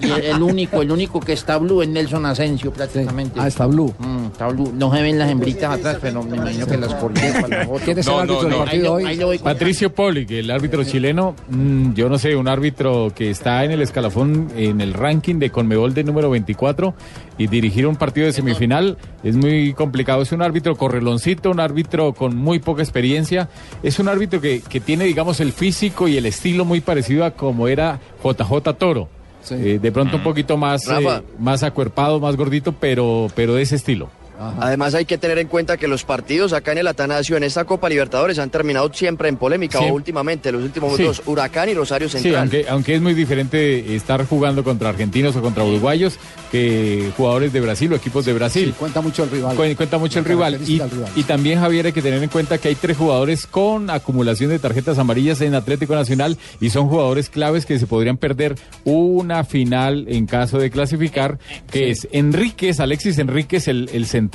Y el, el único, el único que está blue es Nelson Asensio prácticamente. Ah, está blue. Mm, está blue. No se ven las hembritas atrás, pero me imagino que las colgué para la foto. ¿Quién es el árbitro del partido hoy? Ahí lo voy Patricio Poli, que el árbitro chileno, mm, yo no sé, un árbitro que está en el escalafón, en el ranking de Conmebol de número 24 y dirigir un partido de semifinal es muy complicado. Es un árbitro correloncito, un árbitro con muy poca experiencia. Es un árbitro que, que tiene, digamos, el físico y el estilo muy parecido a como era JJ Toro. Eh, de pronto un poquito más, eh, más acuerpado, más gordito, pero, pero de ese estilo. Además hay que tener en cuenta que los partidos acá en el Atanasio en esta Copa Libertadores han terminado siempre en polémica Sí. o últimamente los últimos Sí. dos Huracán y Rosario Sí, Central. aunque, aunque es muy diferente estar jugando contra argentinos o contra uruguayos que jugadores de Brasil o equipos de Brasil. cuenta mucho el rival. Cu- Cuenta mucho el rival. Y, rival. y también, Javier, hay que tener en cuenta que hay tres jugadores con acumulación de tarjetas amarillas en Atlético Nacional y son jugadores claves que se podrían perder una final en caso de clasificar, que es Enríquez, Alexis Enríquez, el, el central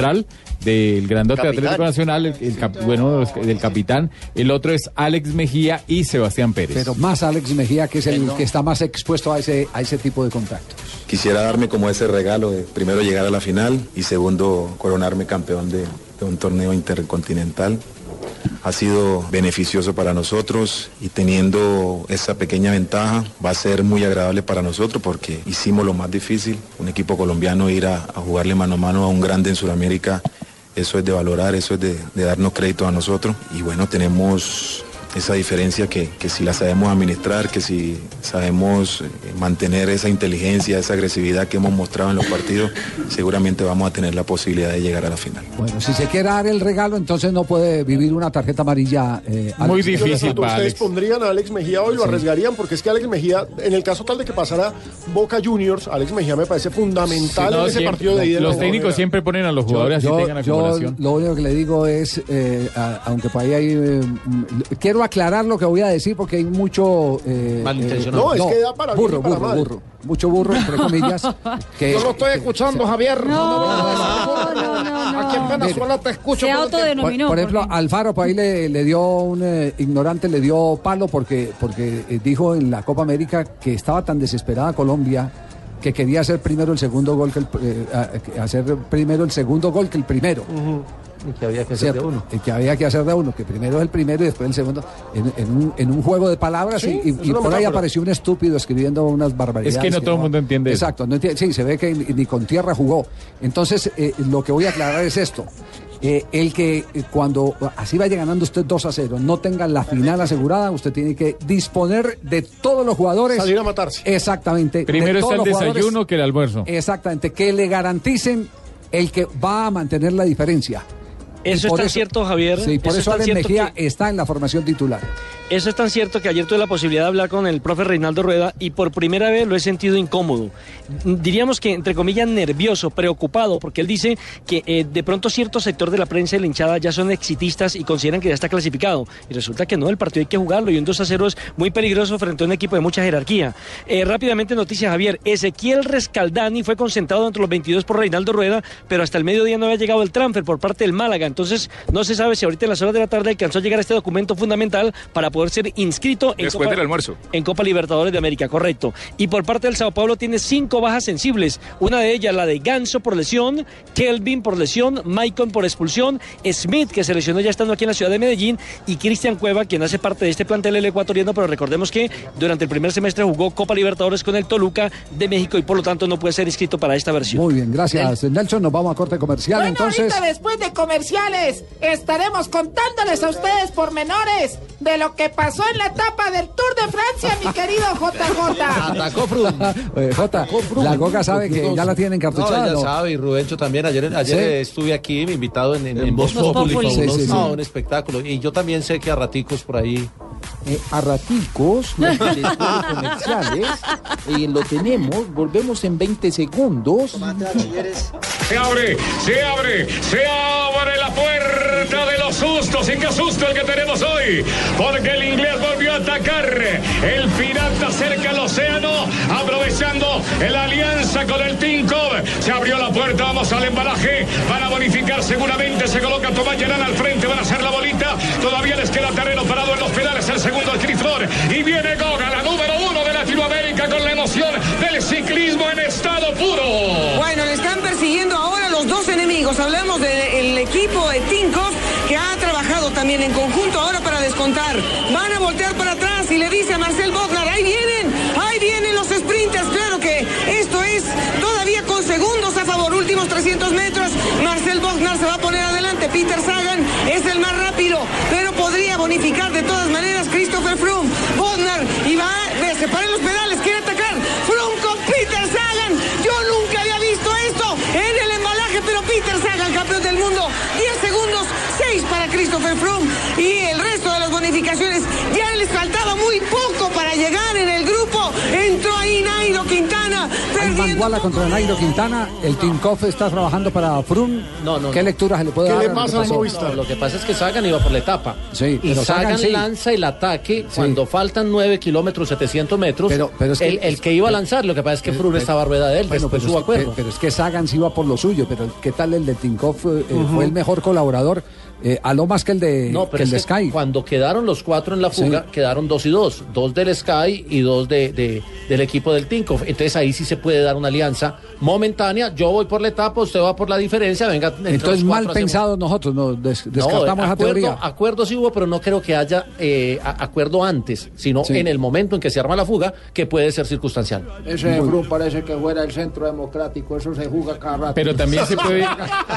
del grandote Capitán. Atlético Nacional, el, el cap- bueno, del capitán. El otro es Alex Mejía y Sebastián Pérez. Pero más Alex Mejía, que es el que está más expuesto a ese, a ese tipo de contacto. Quisiera darme como ese regalo de primero llegar a la final y segundo coronarme campeón de, de un torneo intercontinental. Ha sido beneficioso para nosotros y teniendo esa pequeña ventaja va a ser muy agradable para nosotros porque hicimos lo más difícil, un equipo colombiano ir a, jugarle mano a mano a un grande en Sudamérica, eso es de valorar, eso es de, de darnos crédito a nosotros. Y bueno, tenemos esa diferencia que, que si la sabemos administrar, que si sabemos eh, mantener esa inteligencia, esa agresividad que hemos mostrado en los partidos, seguramente vamos a tener la posibilidad de llegar a la final. Bueno, si se quiere dar el regalo, entonces no puede vivir una tarjeta amarilla. eh, Alex. Yo les pregunto, ¿Ustedes pondrían a Alex Mejía hoy? ¿Lo Sí. arriesgarían? Porque es que Alex Mejía, en el caso tal de que pasara Boca Juniors, Alex Mejía me parece fundamental No, en ese siempre- partido de ida. los técnicos siempre ponen a los jugadores así yo, tengan yo acumulación. lo único que le digo es, eh, a- aunque por ahí hay, eh, mm, quiero aclarar lo que voy a decir porque hay mucho... eh, Malintencionado. eh, No, es que da para burro, para burro, mal. burro. Mucho burro, entre comillas. [LAUGHS] que, Yo lo estoy escuchando, Javier. No, Aquí en Venezuela te escucho. Se autodenominó. Por, por ejemplo, Alfaro por ahí le, le dio un eh, ignorante, le dio palo porque, porque dijo en la Copa América que estaba tan desesperada Colombia que quería hacer primero el segundo gol que el, eh, hacer primero el segundo gol que el primero. Y que había que hacer de uno. Y que había que hacer de uno, que primero es el primero y después el segundo, en, en un, en un juego de palabras Sí, y, por ahí apareció un estúpido escribiendo unas barbaridades. Es que no todo el mundo entiende. Exacto, no entiende- sí, se ve que ni, ni con tierra jugó. Entonces, eh, lo que voy a aclarar es esto. Eh, el que eh, cuando así vaya ganando usted 2 a 0, no tenga la final asegurada, usted tiene que disponer de todos los jugadores. Salir a matarse. Exactamente. de Primero todos está el desayuno que el almuerzo. Exactamente, que le garanticen el que va a mantener la diferencia. Eso es tan cierto, Javier. Sí, por Eso es eso, cierto Mejía está en la formación titular. Eso es tan cierto que ayer tuve la posibilidad de hablar con el profe Reinaldo Rueda y por primera vez lo he sentido incómodo. Diríamos que, entre comillas, nervioso, preocupado, porque él dice que eh, de pronto cierto sector de la prensa y la hinchada ya son exitistas y consideran que ya está clasificado. Y resulta que no, el partido hay que jugarlo y un 2 a 0 es muy peligroso frente a un equipo de mucha jerarquía. Eh, rápidamente, noticia, Javier. Ezequiel Rescaldani fue concentrado entre los 22 por Reinaldo Rueda, pero hasta el mediodía no había llegado el transfer por parte del Málaga. Entonces, no se sabe si ahorita en las horas de la tarde alcanzó a llegar este documento fundamental para poder ser inscrito en Después Copa, del almuerzo. en Copa Libertadores de América, correcto. Y por parte del Sao Paulo tiene cinco bajas sensibles. Una de ellas, la de Ganso por lesión, Kelvin por lesión, Maicon por expulsión, Smith, que se lesionó ya estando aquí en la ciudad de Medellín, y Cristian Cueva, quien hace parte de este plantel el ecuatoriano, pero recordemos que durante el primer semestre jugó Copa Libertadores con el Toluca de México y por lo tanto no puede ser inscrito para esta versión. Muy bien, gracias Nelson. Nos vamos a corte comercial. Bueno, entonces, ahorita después de estaremos contándoles a ustedes pormenores de lo que pasó en la etapa del Tour de Francia, mi querido [LAUGHS] JJ. Atacó Froome. [LAUGHS] Eh, Jota, la Goga sabe que ya la tienen No, ella ¿no? sabe, y Rubencho también. Ayer, ayer ¿Sí? estuve aquí, invitado en, en, en Voz Voz Populi. Populi. Sí, sí, sí. No, un espectáculo. Y yo también sé que a raticos por ahí. Eh, a raticos, [LAUGHS] después de comerciales, eh, lo tenemos, volvemos en 20 segundos. Se abre, se abre, se abre la puerta de los sustos. Y qué susto el que tenemos hoy. Porque el inglés volvió a atacar. El pirata cerca al océano. Aprovechando la alianza con el Tinkob. Se abrió la puerta. Vamos al embalaje. Van a bonificar seguramente. Se coloca Tomás Llerán al frente. Van a hacer la bolita. Todavía les queda terreno parado en los pedales. El Y viene Goga, la número uno de Latinoamérica con la emoción del ciclismo puro. Bueno, le están persiguiendo ahora los dos enemigos. Hablamos del equipo de Tinkoff que ha trabajado también en conjunto ahora para descontar. Van a voltear para atrás y le dice a Marcel Bognar, Ya les faltaba muy poco para llegar en el grupo. Entró ahí Nairo Quintana. Hay Manguala contra Nairo Quintana. El Tinkoff está trabajando para Froome. No, no, ¿Qué no. lectura se le puede dar? a lo que pasó? No, lo que pasa es que Sagan iba por la etapa. Sí, y pero Sagan, Sagan sí. lanza el ataque cuando faltan 9 kilómetros, 700 metros. Pero- pero es que- el, el que iba a lanzar, lo que pasa es que Froome estaba rueda de él, Bueno, después pero, es que, acuerdo. pero es que Sagan sí iba por lo suyo, pero ¿qué tal el de Tinkoff? Eh, eh. Fue el mejor colaborador, eh, a lo más que el de, No, que el de que Sky. cuando quedaron los cuatro en la fuga, quedaron dos y dos. Dos del Sky y dos de, de- del equipo del Tinkoff. Entonces ahí sí se puede dar una alianza momentánea. Yo voy por la etapa, usted va por la diferencia. Venga, Entonces mal pensados nosotros, nos des- No, descartamos esa acuerdo, teoría. Acuerdo sí hubo, pero no creo que haya eh, acuerdo antes, sino Sí. en el momento en que se arma la fuga, que puede ser circunstancial. Ese de Froome parece que fuera el centro democrático, eso se juega cada rato. Pero también se puede, [LAUGHS] eh,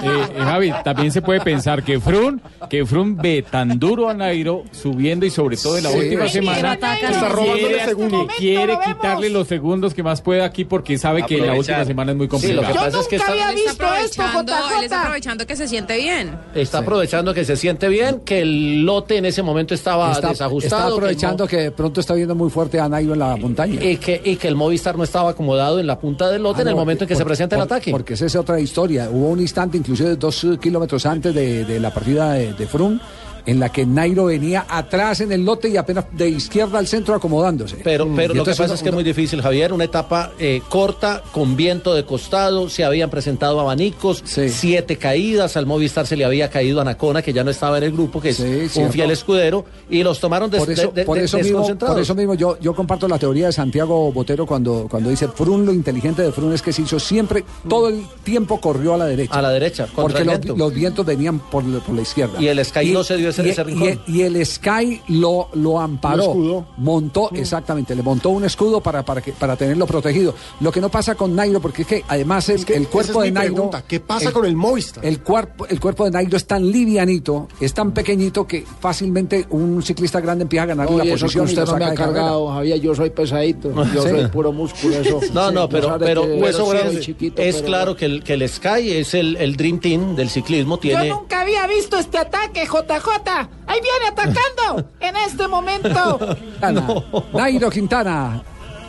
eh, Javi, también se puede pensar que Frun, que Frun ve tan duro a Nairo subiendo y sobre todo en la Sí. última semana que Está robándole segundos. que quiere quitarle los segundos que más pueda aquí porque sabe que la última semana es muy complicado. lo que pasa es que está- había visto esto, JJ. Él está aprovechando que se siente bien. Está aprovechando que se siente bien, que el lote en ese momento estaba Está, desajustado. está que aprovechando que, de pronto está viendo muy fuerte a Nairo en la montaña. Y que, y que el Movistar no estaba acomodado en la punta del lote Ah, en el no, momento en que se por- presenta el por- ataque. Porque esa es otra historia. Hubo un instante, inclusive dos eh, kilómetros antes de, de la partida de, Froome, en la que Nairo venía atrás en el lote y apenas de izquierda al centro acomodándose. Pero, pero Y lo que pasa es que es muy difícil, Javier. Una etapa eh, corta, con viento de costado, se habían presentado abanicos, siete caídas. Al Movistar se le había caído a Nacona, que ya no estaba en el grupo, que es un cierto. fiel escudero, y los tomaron des- por eso, de- de- por de- eso mismo, por eso mismo yo, yo comparto la teoría de Santiago Botero cuando, cuando dice Frun, lo inteligente de Frun es que se hizo siempre, todo el tiempo corrió a la derecha. A la derecha, Porque los, viento. los vientos venían por, la- por la izquierda. Y el Sky no se dio ese- y- ese rincón. y- y el Sky lo, lo amparó. Lo. Montó, exactamente, le montó un escudo para, para, que, para tenerlo protegido. Lo que no pasa con Nairo, porque es que además el, el cuerpo esa de Nairo. pregunta, ¿qué pasa con el Movistar? El cuerpo, el cuerpo de Nairo es tan livianito, es tan pequeñito que fácilmente un ciclista grande empieza a ganar Oye, la eso que posición. y usted no me saca ha carrera. cargado, Javier, yo soy pesadito, yo [LAUGHS] Sí. soy puro músculo, eso. No, no, pero, pero, que pero sí grande, es, chiquito, es pero- claro que el, que el Sky es el, el Dream Team del ciclismo. Tiene, Yo nunca había visto este ataque, JJ. Ahí viene atacando en este momento. [LAUGHS] Quintana. Nairo Quintana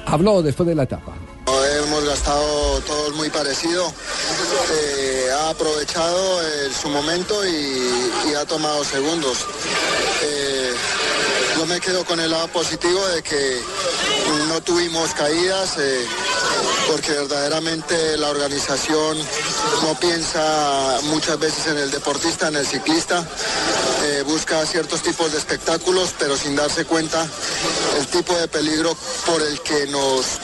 habló después de la etapa. Hemos gastado todos muy parecido. Eh, ha aprovechado eh, su momento y, y ha tomado segundos. Eh, yo me quedo con el lado positivo de que no tuvimos caídas. eh, porque verdaderamente la organización no piensa muchas veces en el deportista, en el ciclista, eh, busca ciertos tipos de espectáculos, pero sin darse cuenta el tipo de peligro por el que nos,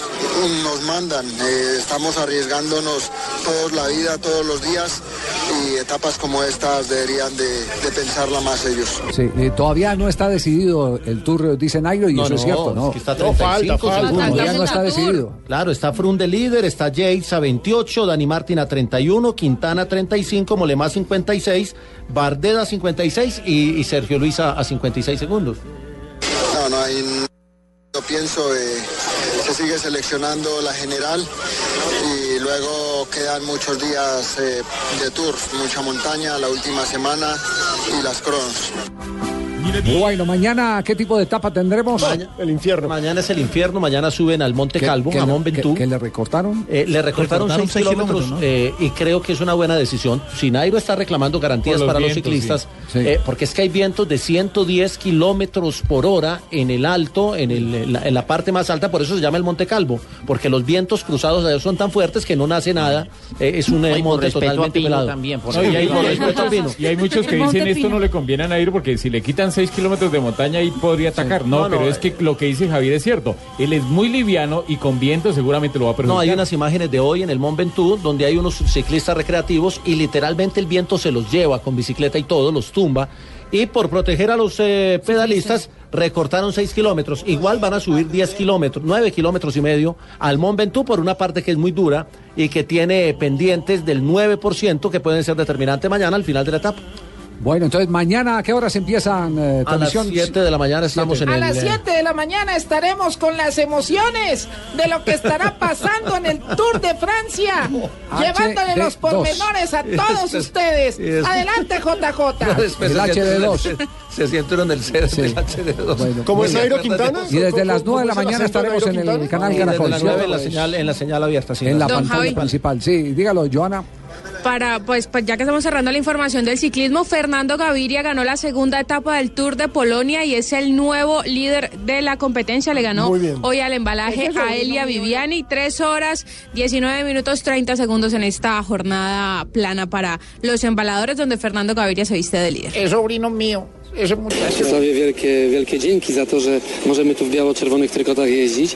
nos mandan. Eh, estamos arriesgándonos todos la vida, todos los días, y etapas como estas deberían de, de pensarla más ellos. Sí, eh, todavía no está decidido el Tour, dice Nairo, y No, eso no, es cierto, ¿no? es que está 35 segundos. Todavía no está decidido. Claro, está Frun de líder, está Yates a 28, Dani Martin a 31, Quintana a 35, Molemá a 56, Bardet a 56 y, y Sergio Luis a, a 56 segundos. No, no hay. Yo pienso, eh, se sigue seleccionando la general y luego quedan muchos días eh, de tour, mucha montaña, la última semana y las cronos. Bueno, mañana, ¿qué tipo de etapa tendremos? el infierno. Mañana es el infierno, mañana suben al Monte Calvo, a Mont Ventoux. ¿Que le recortaron? Eh, le recortaron Recortaron 6 seis kilómetros, kilómetros, ¿no? eh, y creo que es una buena decisión. Si Nairo está reclamando garantías los para los ciclistas, sí. eh, porque es que hay vientos de 110 kilómetros por hora en el alto, en, el- en la, en la parte más alta, por eso se llama el Monte Calvo, porque los vientos cruzados allá son tan fuertes que no nace nada. eh, es un No, monte totalmente pelado. también, por No, y, hay. Y muchos que dicen esto no le conviene a Nairo porque si le quitan 6 kilómetros de montaña y podría atacar. No, No, no, pero es eh. que lo que dice Javier es cierto. Él es muy liviano y con viento seguramente lo va a perjudicar. No, hay unas imágenes de hoy en el Mont Ventoux donde hay unos ciclistas recreativos y literalmente el viento se los lleva con bicicleta y todo, los tumba. Y por proteger a los eh, pedalistas recortaron 6 kilómetros. Igual van a subir 10 kilómetros, 9 kilómetros y medio al Mont Ventoux por una parte que es muy dura y que tiene pendientes del 9% que pueden ser determinantes mañana al final de la etapa. Bueno, entonces mañana a qué horas empiezan eh, A las transmisión? 7 de la mañana estamos en A el... las eh, 7 de la mañana estaremos con las emociones de lo que estará [LAUGHS] pasando en el Tour de Francia, [LAUGHS] llevándole los HD2. pormenores a todos ustedes. Es- Adelante, JJ. [LAUGHS] Se siente- Se, se siente uno en el C del HD2. ¿Cómo es Nairo Quintana? Y desde las 9 de la mañana estaremos en el canal Caracol. las ¿sí? 9 en la señal, en la señal abierta. sí. En la pantalla principal. Sí, dígalo, Joana. Para, pues, pues, ya que estamos cerrando la información del ciclismo, Fernando Gaviria ganó la segunda etapa del Tour de Polonia y es el nuevo líder de la competencia. Le ganó hoy al embalaje a Elia Viviani, 3 horas 19 minutos 30 segundos en esta jornada plana para los embaladores, donde Fernando Gaviria se viste de líder. Es sobrino mío, ese muchacho. Czesławie wielkie, wielkie dzięki za to, że możemy tu w biało-czerwonych trykotach jeździć.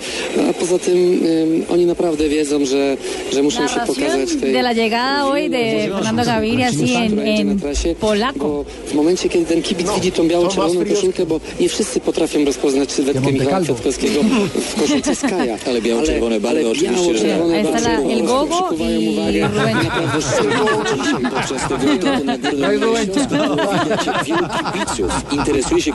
A poza tym ym, oni naprawdę wiedzą, że, że muszą się pokazać tej... de la llegada hoy de Fernando Gaviria, así en, en polaco. W momencie, kiedy ten kibic widzi tą biało-czerwoną koszulkę, bo nie wszyscy potrafią rozpoznać sylwetkę Michała Kwiatkowskiego w koszulce Skaja. [LAUGHS] Ale biało-czerwone barwy oczywiście, że- barwy el gogo przykuwają uwagę. Rubén. Naprawdę dzisiaj podczas tego etapu na Górnym Śląsku [LAUGHS] widać kibiców. Interesuje się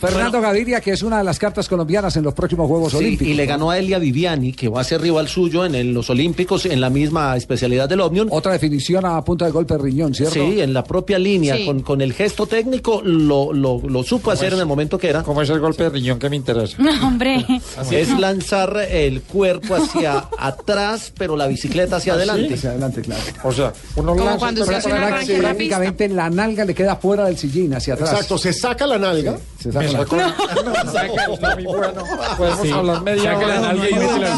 Fernando Gaviria, que es una de las cartas colombianas en los próximos Juegos Sí, Olímpicos. y le ganó a Elia Viviani, que va a ser rival suyo en el- los Olímpicos, en la misma especialidad del Omnium. Otra definición a punta de golpe de riñón, ¿cierto? Sí, en la propia línea, Sí. con, con el gesto técnico, lo, lo, lo supo hacer en el momento que era. ¿Cómo es el golpe de riñón que me interesa? No, hombre. [LAUGHS] Es lanzar el cuerpo hacia [LAUGHS] atrás, pero la bicicleta hacia ¿Ah, sí? adelante. Hacia adelante, claro. O sea, uno Como lanza cuando se hace en la Prácticamente la nalga le queda fuera del sillín, hacia atrás. Exacto, se saca la nalga. Se saca la- sacó- Está muy bueno. Podemos Sí. hablar media hora. la nalga y mete la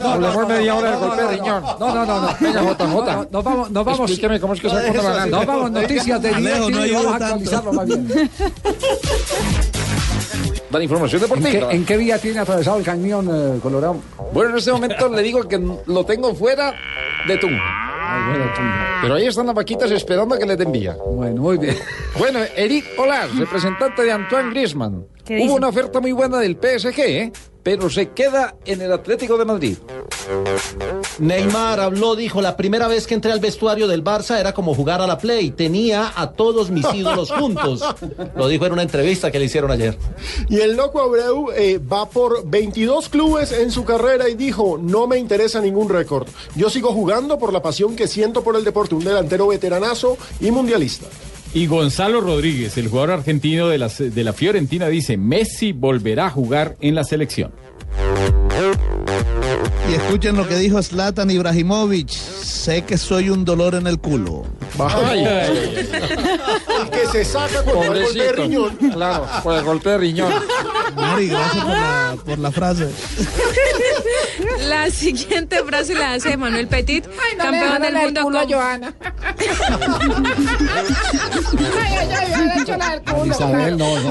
No, Hablemos media hora del golpe de riñón. No, no, no, no. [LAUGHS] Venga, Jota, Jota. No, Nos vamos, nos vamos. Explíqueme cómo es que se la nalga. Nos vamos, noticias de no y ayuda vamos a actualizarlo más bien. [LAUGHS] La información ¿En qué, deportiva. en qué vía tiene atravesado el cañón eh, Colorado? Bueno, en este momento le digo que lo tengo fuera de Pero ahí están las vaquitas esperando a que les den vía. Bueno, muy bien. Bueno, Eric Olar, representante de Antoine Griezmann. ¿Qué dice? Hubo una oferta muy buena del PSG, ¿eh? pero se queda en el Atlético de Madrid. Neymar habló, dijo, la primera vez que entré al vestuario del Barça era como jugar a la Play. Tenía a todos mis [LAUGHS] ídolos juntos. Lo dijo en una entrevista que le hicieron ayer. Y el loco Abreu eh, va por 22 clubes en su carrera y dijo, no me interesa ningún récord. Yo sigo jugando por la pasión que siento por el deporte, un delantero veteranazo y mundialista. Y Gonzalo Rodríguez, el jugador argentino de la, de la Fiorentina, dice, Messi volverá a jugar en la selección. Y escuchen lo que dijo Zlatan Ibrahimovic. Sé que soy un dolor en el culo. Ay. El [LAUGHS] que se saca con el golpe de riñón. Claro, por el golpe de riñón. Mari, gracias por la, por la frase. La siguiente frase la hace Manuel Petit, Ay, no campeón del el mundo culo con- Joana. ay, ay, ay, hecho la del culo. Isabel, no, no,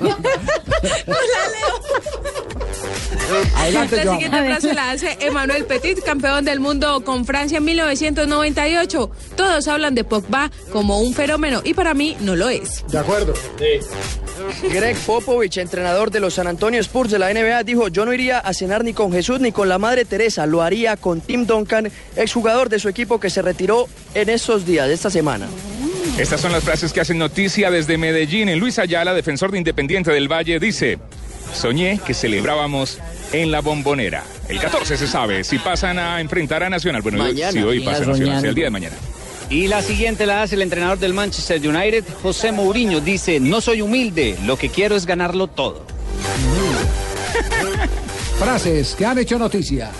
no. [LAUGHS] Adelante, la Joan. siguiente frase la hace Emmanuel Petit, campeón del mundo con Francia en 1998. Todos hablan de Pogba como un fenómeno y para mí no lo es. De acuerdo. Greg Popovich, entrenador de los San Antonio Spurs de la NBA, dijo, yo no iría a cenar ni con Jesús ni con la Madre Teresa, lo haría con Tim Duncan, exjugador de su equipo que se retiró en esos días, de esta semana. Estas son las frases que hacen noticia desde Medellín. En Luis Ayala, defensor de Independiente del Valle, dice: Soñé que celebrábamos en la bombonera. El 14 se sabe si pasan a enfrentar a Nacional. Bueno, Mañana. si hoy pasa a Nacional, sea el día de mañana. Y la siguiente la hace el entrenador del Manchester United, José Mourinho. Dice, no soy humilde, lo que quiero es ganarlo todo. [LAUGHS] Frases que han hecho noticia.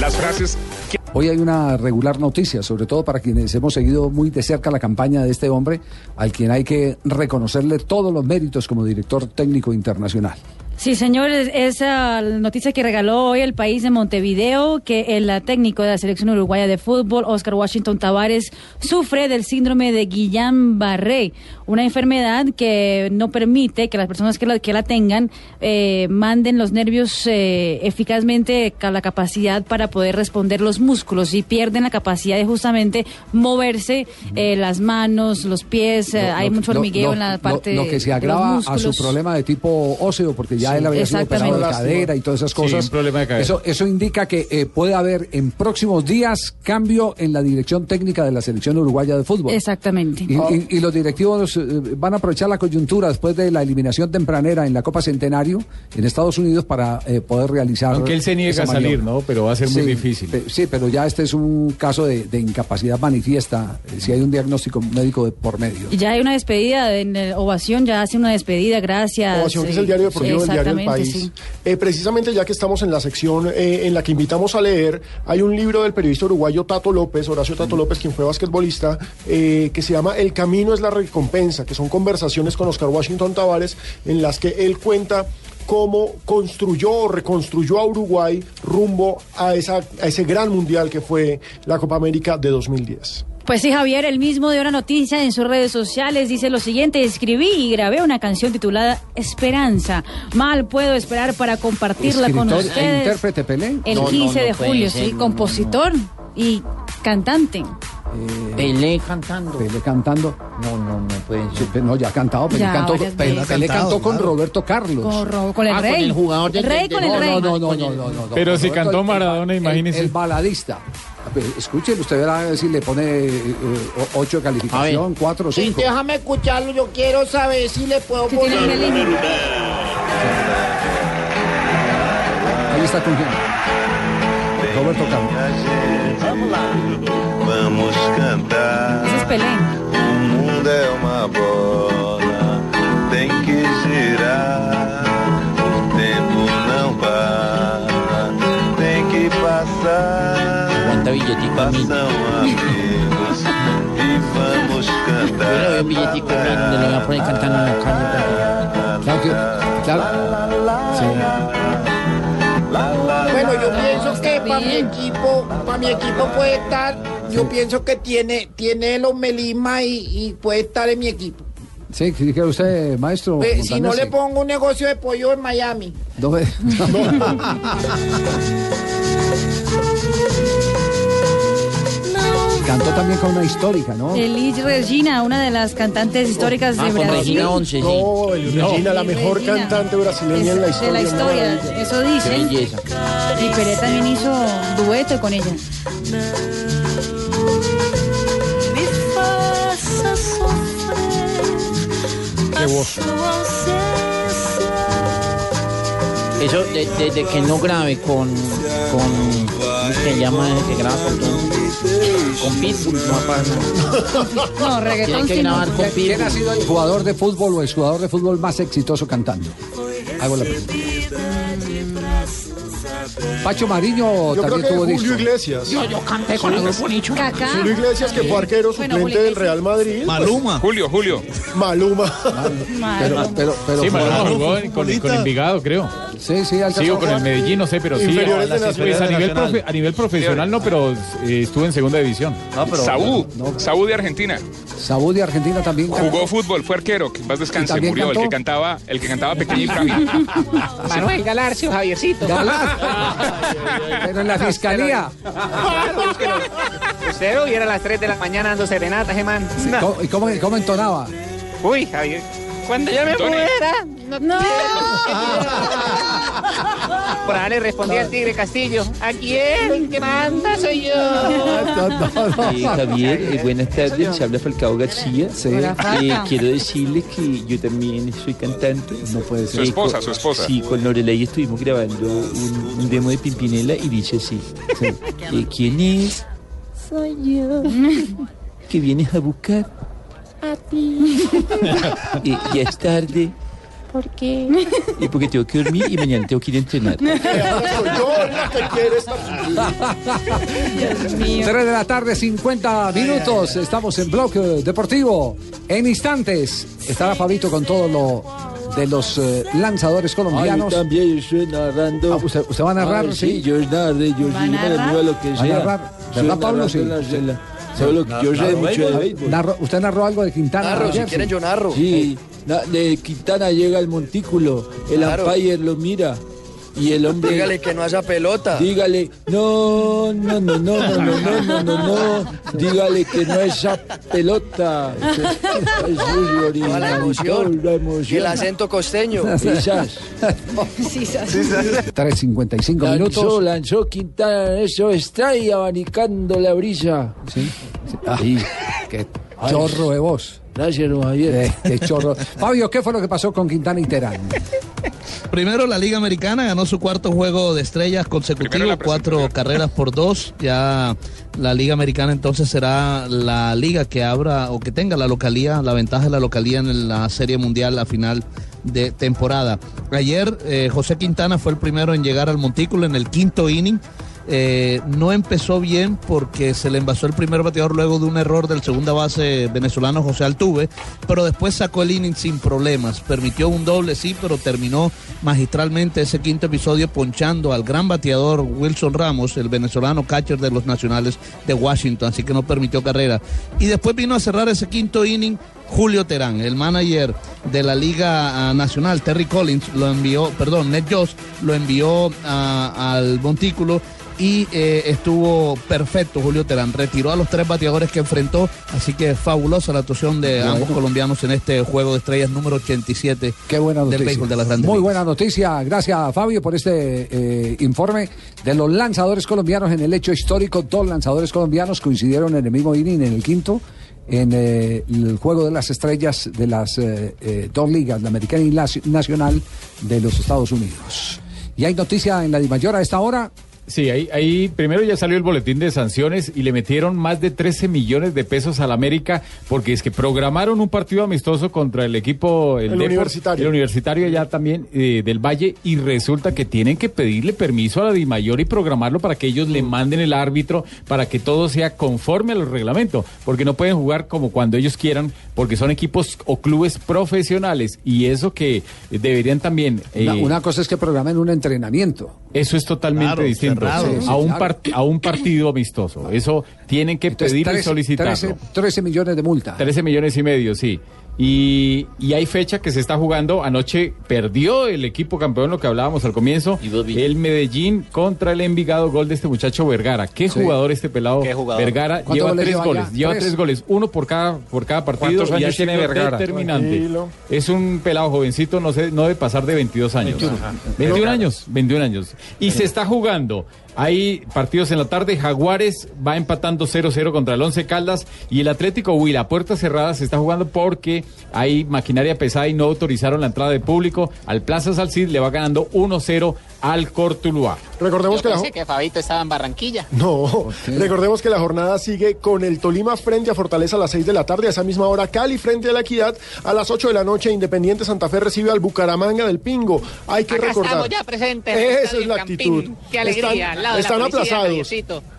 Las frases que Hoy hay una regular noticia, sobre todo para quienes hemos seguido muy de cerca la campaña de este hombre, al quien hay que reconocerle todos los méritos como director técnico internacional. Sí, señores, esa noticia que regaló hoy el país de Montevideo, que el técnico de la selección uruguaya de fútbol, Oscar Washington Tavares, sufre del síndrome de Guillain-Barré, una enfermedad que no permite que las personas que la, que la tengan eh, manden los nervios eh, eficazmente a la capacidad para poder responder los músculos y pierden la capacidad de justamente moverse eh, las manos, los pies, eh, hay mucho hormigueo lo- en la parte Lo, que se agrava a su problema de tipo óseo, porque ya Sí, él había sido operado de cadera y todas esas Sí, cosas. un problema de cadera. Eso, eso indica que eh, puede haber en próximos días cambio en la dirección técnica de la selección uruguaya de fútbol. Exactamente. Y, y- y los directivos eh, van a aprovechar la coyuntura después de la eliminación tempranera en la Copa Centenario en Estados Unidos para eh, poder realizar. Aunque él se niega a salir, maniobra. ¿no? Pero va a ser muy Sí, difícil. pe- sí, pero ya este es un caso de, de incapacidad manifiesta, eh, si hay un diagnóstico médico de por medio. Y ya hay una despedida, en el Ovación ya hace una despedida, gracias. Ovación, que es eh, el diario deportivo del diario El País. sí. Eh, precisamente ya que estamos en la sección eh, en la que invitamos a leer, hay un libro del periodista uruguayo Tato López, Horacio Tato López, quien fue basquetbolista, eh, que se llama El camino es la recompensa, que son conversaciones con Oscar Washington Tavares, en las que él cuenta cómo construyó o reconstruyó a Uruguay rumbo a, esa, a ese gran mundial que fue la Copa América de 2010. Pues sí, Javier, el mismo de una noticia en sus redes sociales dice lo siguiente, escribí y grabé una canción titulada Esperanza. Mal puedo esperar para compartirla con Escritor e ustedes. intérprete Pelé. El No, no, 15 no de julio, ser, sí, no, compositor y cantante. Pelé cantando. Pelé cantando. No, no, no puede ser. no, ya ha cantado. Pelé, Ya, cantó, Pelé. Pelé cantado, cantó con claro. Roberto Carlos. Con, Ro- con el rey. el jugador El rey con el no, rey. No, no, no, no, no, no, Pero con si Roberto, cantó el- Maradona, el- imagínese. El, baladista. A ver, Escuchen, usted verá si le pone eh, o- ocho de calificación, cuatro o Sí, cinco. déjame escucharlo, yo quiero saber si le puedo ¿Qué tiene poner. el? Ahí está con quién. Roberto Carlos. Vamos cantar. Ese es Pelé. O mundo é uma bola, tem que girar. O tempo não para, tem que passar. ¿Cuánta billetita mi? São amigos e vamos Yo le doy cantar. un billetico donde le voy a poner cantando en la calle. Claro que, claro. Para mi equipo, para mi equipo puede estar, yo pienso que tiene, tiene los melisma y, y puede estar en mi equipo. Sí, ¿qué quiere usted, maestro? Pues, si no le pongo un negocio de pollo en Miami. No [LAUGHS] [LAUGHS] Cantó también con una histórica, ¿no? Elis Regina, una de las cantantes históricas de Ah, Brasil. Regina Once, sí. No, el Regina, la mejor Regina. cantante brasileña en la historia. De la historia, ¿no? eso dicen. Qué belleza. Y Pelé también hizo dueto con ella. Qué voz. Eso de- desde que no grabe con. con ¿Cómo se llama que graba con todo? Con Pitbull, no pasa. No, reggaetón Tiene que sí no. grabar con ¿Quién ha sido el jugador de fútbol o el jugador de fútbol más exitoso cantando? Hago la pregunta. Pacho Mariño Yo creo también que tuvo Julio disco. Iglesias. Yo, yo canté con el grupo Nicho. Kaká. Julio Iglesias, que fue arquero Bueno, suplente Julio del. Real Madrid. pues, Maluma. Julio, Julio. Maluma. Pero, pero, pero Sí, Maradona jugó- con, con Envigado, creo. Sí, sí, alcanzó Sí, o con el. Medellín, no sé, pero sí. Inferiores de Pues a nivel, Nacional. profe- a nivel profesional no, pero eh, estuvo en segunda división. No, pero. Saúl, Saúl de Argentina. Sabú de Argentina también. cantó. Jugó fútbol, fue arquero, que paz descanse, murió. El que cantaba, el que cantaba Pequeño y Frágil. Manuel Galarcio, Javiercito. Galán. Pero en la fiscalía. Usted lo viera a las 3 de la mañana dando. No. ¿Cómo, y cómo, cómo entonaba? Uy, Javier. Cuando yo me muera, no, No. Por ahí le respondí al Tigre Castillo. ¿A quién? El que manda soy yo. Eh, Javier, eh, buenas tardes, se habla Falcao García. Eh, quiero decirle que yo también soy cantante. No puede Su ser. esposa, con- su esposa. Sí, con Lorelei estuvimos grabando un, un demo de Pimpinela y dice así. [LAUGHS] Eh, ¿Quién es? Soy yo. ¿Que vienes a buscar? A ti. [LAUGHS] Eh, ya es tarde, ¿Por qué? eh, porque tengo que dormir y mañana tengo que ir a entrenar. Soy [LAUGHS] yo la que quiere esta Dios mío. 3 de la tarde, 50 minutos. Estamos en Bloque Deportivo. En instantes estará Fabito con todo lo de los eh, lanzadores colombianos. Ay, también estoy narrando. Ah, ¿usted, usted va a narrar? Ay, sí, yo narré, yo ¿Va a sí, me lo que ¿Va a sea. narrar? ¿Verdad, Pablo? Sí. Solo que yo sé mucho de béisbol. ¿Usted narró algo de Quintana? Narro, si quieren, yo narro. Sí, de Quintana llega al montículo, el Claro. umpire lo mira y el hombre... Dígale que no haya pelota. Dígale, no, no, no, no, no, no, no, no, no, no, dígale que no es esa pelota. Es la emoción. la Y emoción. el acento costeño. [LAUGHS] Quizás. 3.55 Lanzó, minutos. lanzó Quintana, eso está ahí abanicando la brisa. Sí. Ah, qué chorro de voz. Gracias, don Javier. Eh, qué chorro. Fabio, ¿qué fue lo que pasó con Quintana y Terán? Primero la Liga Americana ganó su cuarto juego de estrellas consecutivo, cuatro carreras por dos. Ya la Liga Americana entonces será la liga que abra o que tenga la localía, la ventaja de la localía en la Serie Mundial a final de temporada. Ayer eh, José Quintana fue el primero en llegar al montículo en el quinto inning. Eh, no empezó bien porque se le envasó el primer bateador luego de un error del segunda base venezolano José Altuve, pero después sacó el inning sin problemas. Permitió un doble, sí, pero terminó magistralmente ese quinto episodio ponchando al gran bateador Wilson Ramos, el venezolano catcher de los nacionales de Washington, así que no permitió carrera. Y después vino a cerrar ese quinto inning Julio Terán, el manager de la Liga ah, Nacional, Terry Collins, lo envió, perdón, Ned Jost lo envió ah, al montículo y eh, estuvo perfecto Julio Terán. Retiró a los tres bateadores que enfrentó, así que fabulosa la actuación de Bueno. ambos colombianos en este juego de estrellas número 87 Qué buena del noticia. béisbol de las grandes Muy ligas. buena noticia. Gracias, Fabio, por este eh, informe de los lanzadores colombianos en el hecho histórico. Dos lanzadores colombianos coincidieron en el mismo inning, en el quinto, en eh, el juego de las estrellas de las dos ligas, la americana y la nacional de los Estados Unidos. Y hay noticia en la Dimayor a esta hora. Sí, ahí, ahí primero ya salió el boletín de sanciones y le metieron más de 13 millones de pesos al América porque es que programaron un partido amistoso contra el equipo El Depor, Universitario. el universitario ya también eh, del Valle y resulta que tienen que pedirle permiso a la Dimayor y programarlo para que ellos le manden el árbitro para que todo sea conforme al reglamento porque no pueden jugar como cuando ellos quieran porque son equipos o clubes profesionales y eso que deberían también Una, eh, una cosa es que programen un entrenamiento. eso es totalmente Claro, distinto cerrado. Sí, Sí, a, un claro. a un partido amistoso. Eso tienen que Entonces, pedirlo y 13 solicitarlo. 13 13 millones de multa. 13 millones y medio, sí. Y, y hay fecha que se está jugando. Anoche perdió el equipo campeón, lo que hablábamos al comienzo. El Medellín contra el Envigado, gol de este muchacho Vergara. Qué Sí. jugador este pelado Qué jugador. Vergara. ¿Cuántos Lleva goles tres goles. ya? Lleva ¿Tres? tres goles, uno por cada, por cada partido. ¿Cuántos y ha tiene Vergara? Determinante. Tranquilo. Es un pelado jovencito, no sé, no debe pasar de 22 años. 21. 21 años, 21 años. Y se está jugando. Hay partidos en la tarde. Jaguares va empatando 0-0 contra el Once Caldas. Y el Atlético Huila, puertas cerradas, se está jugando porque hay maquinaria pesada y no autorizaron la entrada de público. Al Plaza Salcid le va ganando 1-0 al Cortuluá. Recordemos Yo que la, pensé que Fabito estaba en Barranquilla. No, recordemos que la jornada sigue con el Tolima frente a Fortaleza a las 6 de la tarde, a esa misma hora Cali frente a la Equidad, a las 8 de la noche Independiente Santa Fe recibe al Bucaramanga del Pingo. Hay que Acá recordar. estamos ya presentes. Esa es la Campín. actitud. Qué alegría. Están- al lado de la están aplazados.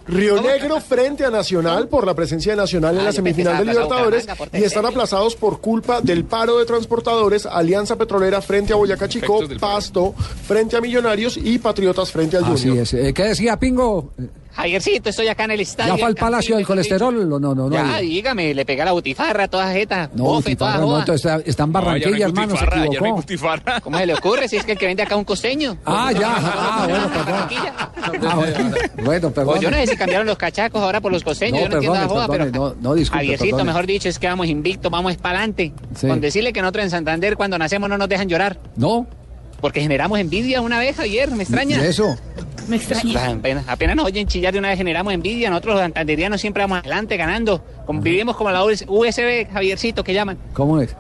Río Negro frente a Nacional por la presencia de Nacional en Ah, la semifinal de Libertadores y están aplazados por culpa del paro de transportadores, Alianza Petrolera frente a Boyacá Chico. Pasto frente a Millonarios y Patriotas frente al Así Junior. es. Eh, ¿Qué decía Pingo? Javiercito, estoy acá en el estadio. ¿Ya fue al Palacio del. Colesterol no? No, no. Ya, hay- dígame, le pega la butifarra a todas jetas. No, bofe, Butifarra no, entonces está, está en Barranquilla, hermano, se equivocó. [LAUGHS] ¿Cómo se le ocurre si es que el que vende acá un costeño? Ah, ya, ah, bueno, perdón. Ah, bueno, bueno, perdón. Pues yo no sé si cambiaron los cachacos ahora por los costeños, No, yo no entiendo la perdone, joda, perdone, pero... no, no, disculpe, Javiercito, perdone. mejor dicho, es que vamos invictos, vamos para adelante. Sí. Con decirle que nosotros en Santander cuando nacemos no nos dejan llorar. No. Porque generamos envidia una vez, Javier, me extraña. ¿Y eso? Me extraña. Apenas, apenas nos oyen chillar de una vez generamos envidia. Nosotros los santanderianos siempre vamos adelante ganando. Como vivimos como la US USB, Javiercito, que llaman. ¿Cómo es?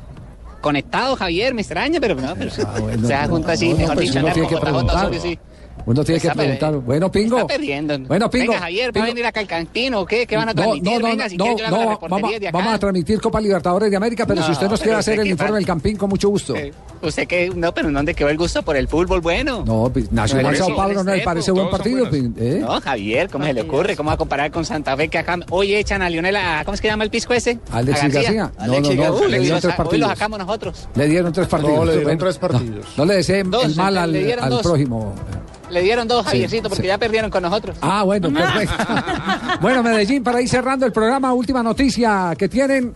Conectado, Javier, me extraña, pero no, pero bueno, se no, junta así, no, mejor pues dicho, tiene que preguntar. Osorio, sí. Uno tiene que Está perdiendo. preguntar. Bueno, Pingo. Está perdiendo. Bueno, Pingo. Venga, Javier, ¿va a venir acá al cantino o qué? ¿Qué van a transmitir? no, no, Venga, si no, quiere vamos, de acá. vamos a transmitir Copa Libertadores de América, pero si usted nos quiere hacer el informe del Campín, con mucho gusto. ¿Usted qué? No, pero ¿dónde quedó el gusto por el fútbol bueno? No, pues, Nacional Sao Paulo no le parece buen partido. Pin- ¿eh? No, Javier, ¿cómo se le ocurre? ¿Cómo va a comparar con Santa Fe que acá hoy echan a Lionel, a- ¿cómo es que llama el pisco ese? Alexis A García. No, Alexis no, no, García. le dieron tres sa- Hoy lo partidos. sacamos nosotros. Le dieron tres partidos. No, le dieron Bueno, tres partidos. No, no le deseen el mal al, prójimo. Le dieron dos, Sí, Javiercito, porque sí. ya perdieron con nosotros. Ah, bueno, perfecto. [LAUGHS] bueno, Medellín, para ir cerrando el programa, última noticia que tienen.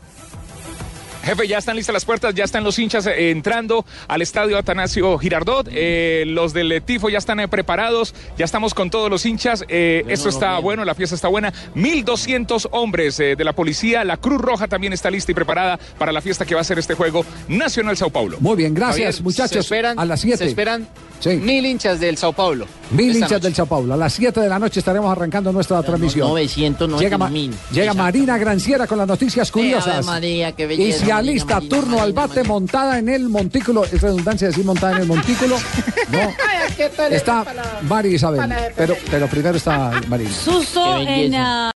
Jefe, ya están listas las puertas, ya están los hinchas eh, entrando al estadio Atanasio Girardot. eh, los del eh, Tifo ya están eh, preparados, ya estamos con todos los hinchas. eh, esto está bueno, la fiesta está buena. 1.200 hombres eh, de la policía, la Cruz Roja también está lista y preparada para la fiesta que va a ser este juego Nacional Sao Paulo. Muy bien, gracias, Javier, muchachos. Se esperan, a las 7. Se esperan mil hinchas del Sao Paulo. Mil hinchas noche. del Sao Paulo. A las 7 de la noche estaremos arrancando nuestra transmisión. 990 Llega, Ma- llega Marina Granciera con las noticias curiosas. María, qué y se Marina, alista Marina, turno al bate montada en el montículo. Es redundancia decir montada en el montículo. No, [LAUGHS] está María Isabel. Pero, pero primero está Marina. Suso en... ah,